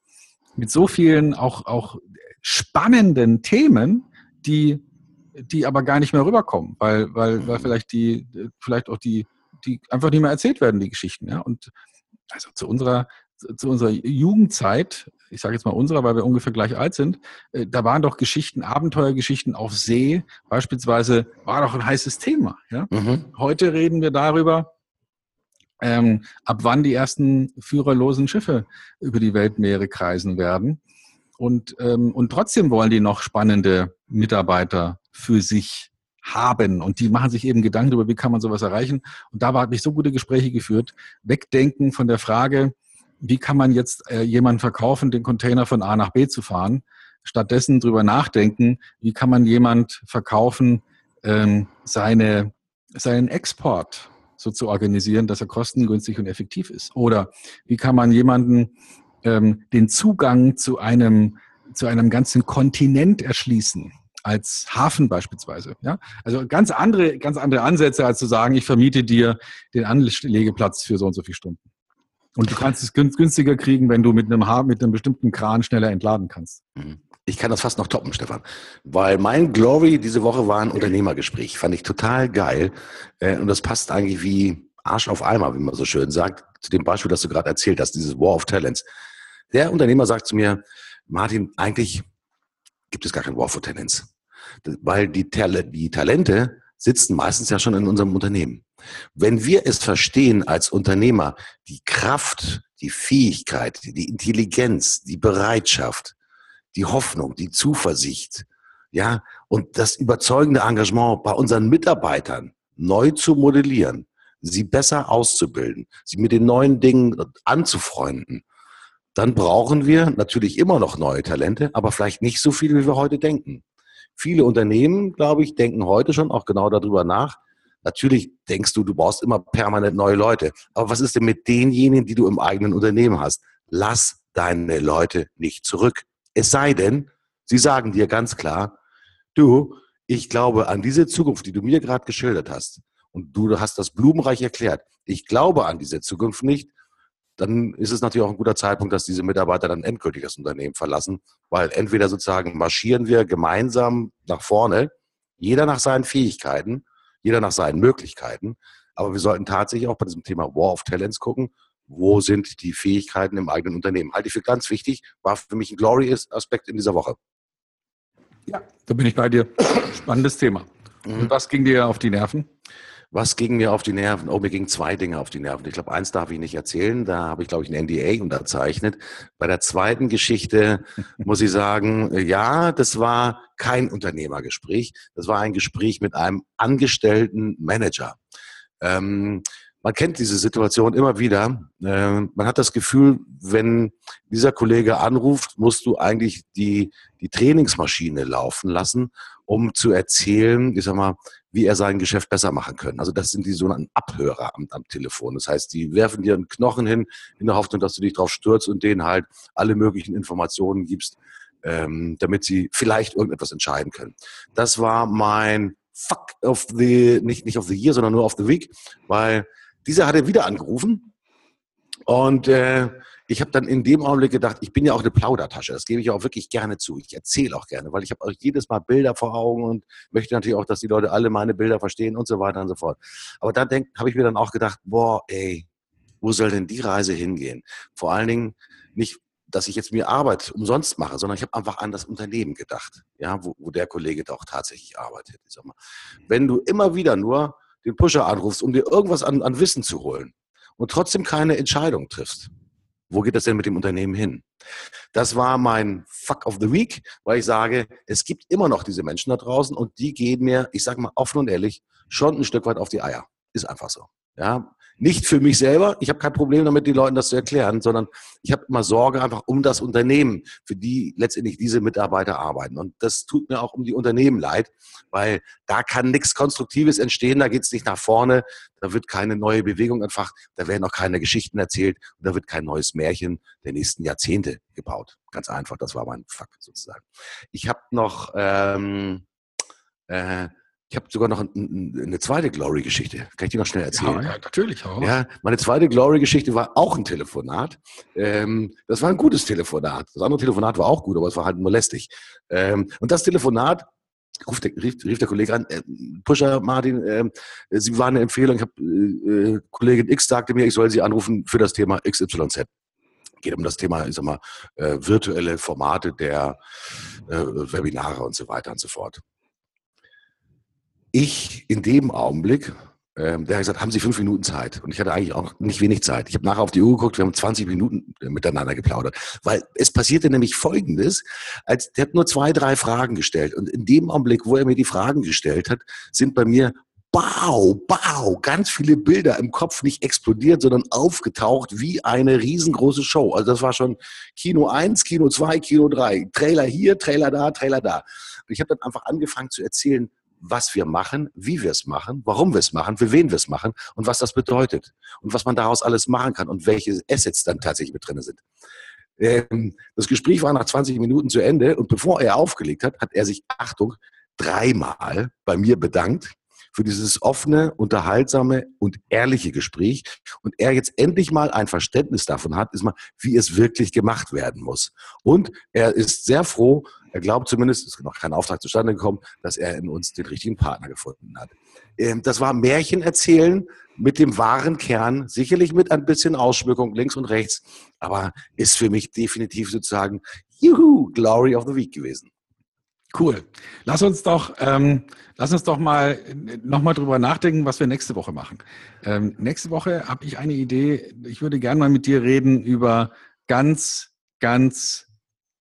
mit so vielen auch, auch spannenden Themen, die, die aber gar nicht mehr rüberkommen, weil, weil, weil vielleicht die, vielleicht auch die, die einfach nicht mehr erzählt werden, die Geschichten. Ja? Und also zu unserer, zu unserer Jugendzeit ich sage jetzt mal unserer, weil wir ungefähr gleich alt sind, äh, da waren doch Geschichten, Abenteuergeschichten auf See beispielsweise, war doch ein heißes Thema. Ja? Mhm. Heute reden wir darüber, ähm, ab wann die ersten führerlosen Schiffe über die Weltmeere kreisen werden. Und, ähm, und trotzdem wollen die noch spannende Mitarbeiter für sich haben. Und die machen sich eben Gedanken darüber, wie kann man sowas erreichen. Und da habe ich so gute Gespräche geführt. Wegdenken von der Frage, wie kann man jetzt äh, jemanden verkaufen, den Container von A nach B zu fahren? Stattdessen drüber nachdenken, wie kann man jemand verkaufen, ähm, seine, seinen Export so zu organisieren, dass er kostengünstig und effektiv ist? Oder wie kann man jemanden ähm, den Zugang zu einem, zu einem ganzen Kontinent erschließen? als Hafen beispielsweise. Ja? Also ganz andere, ganz andere Ansätze, als zu sagen, ich vermiete dir den Anlegeplatz für so und so viele Stunden. Und du kannst es günstiger kriegen, wenn du mit einem, mit einem bestimmten Kran schneller entladen kannst. Mhm. Ich kann das fast noch toppen, Stefan. Weil mein Glory diese Woche war ein Unternehmergespräch. Fand ich total geil. Äh, und das passt eigentlich wie Arsch auf Eimer, wie man so schön sagt, zu dem Beispiel, das du gerade erzählt hast, dieses War of Talents. Der Unternehmer sagt zu mir, Martin, eigentlich gibt es gar kein War for Talents. Weil die, die Talente sitzen meistens ja schon in unserem Unternehmen. Wenn wir es verstehen als Unternehmer, die Kraft, die Fähigkeit, die Intelligenz, die Bereitschaft, die Hoffnung, die Zuversicht, ja, und das überzeugende Engagement bei unseren Mitarbeitern neu zu modellieren, sie besser auszubilden, sie mit den neuen Dingen anzufreunden, dann brauchen wir natürlich immer noch neue Talente, aber vielleicht nicht so viele, wie wir heute denken. Viele Unternehmen, glaube ich, denken heute schon auch genau darüber nach. Natürlich denkst du, du brauchst immer permanent neue Leute. Aber was ist denn mit denjenigen, die du im eigenen Unternehmen hast? Lass deine Leute nicht zurück. Es sei denn, sie sagen dir ganz klar, du, ich glaube an diese Zukunft, die du mir gerade geschildert hast, und du hast das blumenreich erklärt, ich glaube an diese Zukunft nicht, dann ist es natürlich auch ein guter Zeitpunkt, dass diese Mitarbeiter dann endgültig das Unternehmen verlassen, weil entweder sozusagen marschieren wir gemeinsam nach vorne, jeder nach seinen Fähigkeiten, jeder nach seinen Möglichkeiten, aber wir sollten tatsächlich auch bei diesem Thema War of Talents gucken, wo sind die Fähigkeiten im eigenen Unternehmen. Halte ich für ganz wichtig, war für mich ein Glory-Aspekt in dieser Woche. Ja, da bin ich bei dir. [COUGHS] Spannendes Thema. Mhm. Und was ging dir auf die Nerven? Was ging mir auf die Nerven? Oh, mir gingen zwei Dinge auf die Nerven. Ich glaube, eins darf ich nicht erzählen. Da habe ich, glaube ich, ein NDA unterzeichnet. Bei der zweiten Geschichte [LAUGHS] muss ich sagen, ja, das war kein Unternehmergespräch. Das war ein Gespräch mit einem angestellten Manager. Ähm, man kennt diese Situation immer wieder. Äh, man hat das Gefühl, wenn dieser Kollege anruft, musst du eigentlich die, die Trainingsmaschine laufen lassen, um zu erzählen, ich sag mal, wie er sein Geschäft besser machen können. Also das sind die sogenannten Abhörer am, am Telefon. Das heißt, die werfen dir einen Knochen hin in der Hoffnung, dass du dich drauf stürzt und denen halt alle möglichen Informationen gibst, ähm, damit sie vielleicht irgendetwas entscheiden können. Das war mein Fuck of the, nicht, nicht of the year, sondern nur of the week, weil dieser hatte wieder angerufen und äh, ich habe dann in dem Augenblick gedacht, ich bin ja auch eine Plaudertasche. Das gebe ich auch wirklich gerne zu. Ich erzähle auch gerne, weil ich habe auch jedes Mal Bilder vor Augen und möchte natürlich auch, dass die Leute alle meine Bilder verstehen und so weiter und so fort. Aber da habe ich mir dann auch gedacht, boah, ey, wo soll denn die Reise hingehen? Vor allen Dingen nicht, dass ich jetzt mir Arbeit umsonst mache, sondern ich habe einfach an das Unternehmen gedacht, ja, wo, wo der Kollege doch tatsächlich arbeitet. Ich sag mal. Wenn du immer wieder nur den Pusher anrufst, um dir irgendwas an, an Wissen zu holen und trotzdem keine Entscheidung triffst, wo geht das denn mit dem Unternehmen hin? Das war mein Fuck of the Week, weil ich sage, es gibt immer noch diese Menschen da draußen und die gehen mir, ich sage mal offen und ehrlich, schon ein Stück weit auf die Eier. Ist einfach so. Ja, nicht für mich selber, ich habe kein Problem damit, den Leuten das zu erklären, sondern ich habe immer Sorge einfach um das Unternehmen, für die letztendlich diese Mitarbeiter arbeiten. Und das tut mir auch um die Unternehmen leid, weil da kann nichts Konstruktives entstehen, da geht es nicht nach vorne, da wird keine neue Bewegung entfacht, da werden auch keine Geschichten erzählt und da wird kein neues Märchen der nächsten Jahrzehnte gebaut. Ganz einfach, das war mein Fuck sozusagen. Ich habe noch... Ähm, äh, ich habe sogar noch ein, eine zweite Glory-Geschichte. Kann ich die noch schnell erzählen? Ja, ja natürlich auch. Ja, meine zweite Glory-Geschichte war auch ein Telefonat. Ähm, das war ein gutes Telefonat. Das andere Telefonat war auch gut, aber es war halt nur lästig. Ähm, und das Telefonat rief der, rief, rief der Kollege an, äh, Pusher Martin, äh, Sie waren eine Empfehlung. Ich hab, äh, Kollegin X sagte mir, ich soll Sie anrufen für das Thema XYZ geht um das Thema, ich sag mal, äh, virtuelle Formate der äh, Webinare und so weiter und so fort ich in dem Augenblick, ähm, der hat gesagt, haben Sie fünf Minuten Zeit? Und ich hatte eigentlich auch nicht wenig Zeit. Ich habe nachher auf die Uhr geguckt, wir haben 20 Minuten äh, miteinander geplaudert. Weil es passierte nämlich Folgendes, als der hat nur zwei, drei Fragen gestellt. Und in dem Augenblick, wo er mir die Fragen gestellt hat, sind bei mir Bau, Bau, ganz viele Bilder im Kopf nicht explodiert, sondern aufgetaucht wie eine riesengroße Show. Also das war schon Kino 1, Kino 2, Kino 3, Trailer hier, Trailer da, Trailer da. Und ich habe dann einfach angefangen zu erzählen, was wir machen, wie wir es machen, warum wir es machen, für wen wir es machen und was das bedeutet und was man daraus alles machen kann und welche Assets dann tatsächlich mit drin sind. Ähm, das Gespräch war nach 20 Minuten zu Ende und bevor er aufgelegt hat, hat er sich, Achtung, dreimal bei mir bedankt für dieses offene, unterhaltsame und ehrliche Gespräch und er jetzt endlich mal ein Verständnis davon hat, ist mal, wie es wirklich gemacht werden muss. Und er ist sehr froh, er glaubt zumindest, es ist noch kein Auftrag zustande gekommen, dass er in uns den richtigen Partner gefunden hat. Ähm, das war Märchen erzählen mit dem wahren Kern, sicherlich mit ein bisschen Ausschmückung links und rechts, aber ist für mich definitiv sozusagen, juhu, Glory of the Week gewesen. Cool. Lass uns doch, ähm, lass uns doch mal nochmal drüber nachdenken, was wir nächste Woche machen. Ähm, nächste Woche habe ich eine Idee. Ich würde gerne mal mit dir reden über ganz, ganz,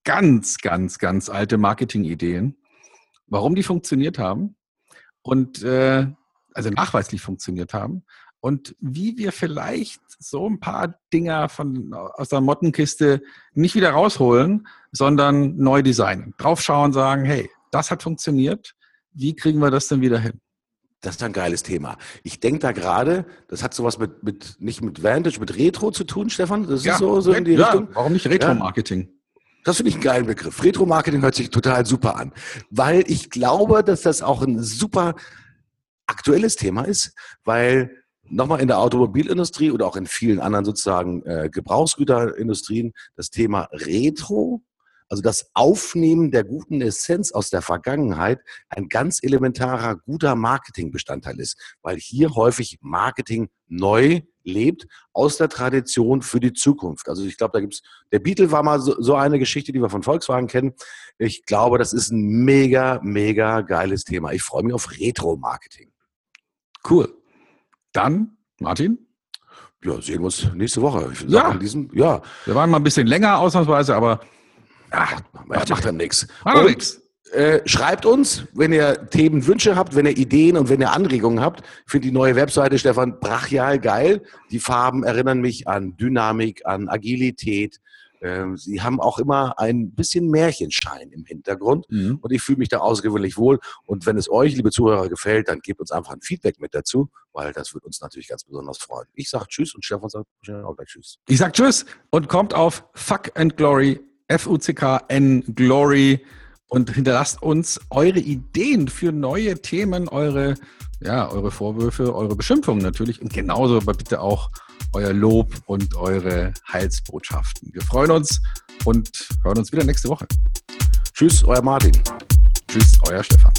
ganz, ganz, ganz alte Marketingideen, warum die funktioniert haben und äh, also nachweislich funktioniert haben und wie wir vielleicht so ein paar Dinger von, aus der Mottenkiste nicht wieder rausholen, sondern neu designen. Draufschauen, sagen, hey, das hat funktioniert. Wie kriegen wir das denn wieder hin? Das ist ein geiles Thema. Ich denke da gerade, das hat sowas mit, mit, nicht mit Vantage, mit Retro zu tun, Stefan? Das ja, ist so, so in die ja, Richtung. Warum nicht Retro-Marketing? Ja. Das finde ich einen geilen Begriff. Retro-Marketing hört sich total super an, weil ich glaube, dass das auch ein super aktuelles Thema ist, weil nochmal in der Automobilindustrie oder auch in vielen anderen sozusagen äh, Gebrauchsgüterindustrien das Thema Retro, also das Aufnehmen der guten Essenz aus der Vergangenheit, ein ganz elementarer guter Marketingbestandteil ist, weil hier häufig Marketing neu lebt aus der Tradition für die Zukunft. Also ich glaube, da gibt's der Beetle war mal so, so eine Geschichte, die wir von Volkswagen kennen. Ich glaube, das ist ein mega, mega geiles Thema. Ich freue mich auf Retro-Marketing. Cool. Dann, Martin? Ja, sehen wir uns nächste Woche. ja. Diesem, ja. Wir waren mal ein bisschen länger ausnahmsweise, aber ach, macht, macht dann nichts. Macht nichts. Äh, schreibt uns, wenn ihr Themenwünsche habt, wenn ihr Ideen und wenn ihr Anregungen habt. Ich finde die neue Webseite, Stefan, brachial geil. Die Farben erinnern mich an Dynamik, an Agilität, ähm, sie haben auch immer ein bisschen Märchenschein im Hintergrund mhm. und ich fühle mich da außergewöhnlich wohl. Und wenn es euch, liebe Zuhörer, gefällt, dann gebt uns einfach ein Feedback mit dazu, weil das würde uns natürlich ganz besonders freuen. Ich sage Tschüss und Stefan sagt auch gleich Tschüss. Ich sage Tschüss und kommt auf Fuck and Glory, F-U-C-K-N Glory und hinterlasst uns eure Ideen für neue Themen, eure, ja, eure Vorwürfe, eure Beschimpfungen natürlich und genauso aber bitte auch euer Lob und eure Heilsbotschaften. Wir freuen uns und hören uns wieder nächste Woche. Tschüss, euer Martin. Tschüss, euer Stefan.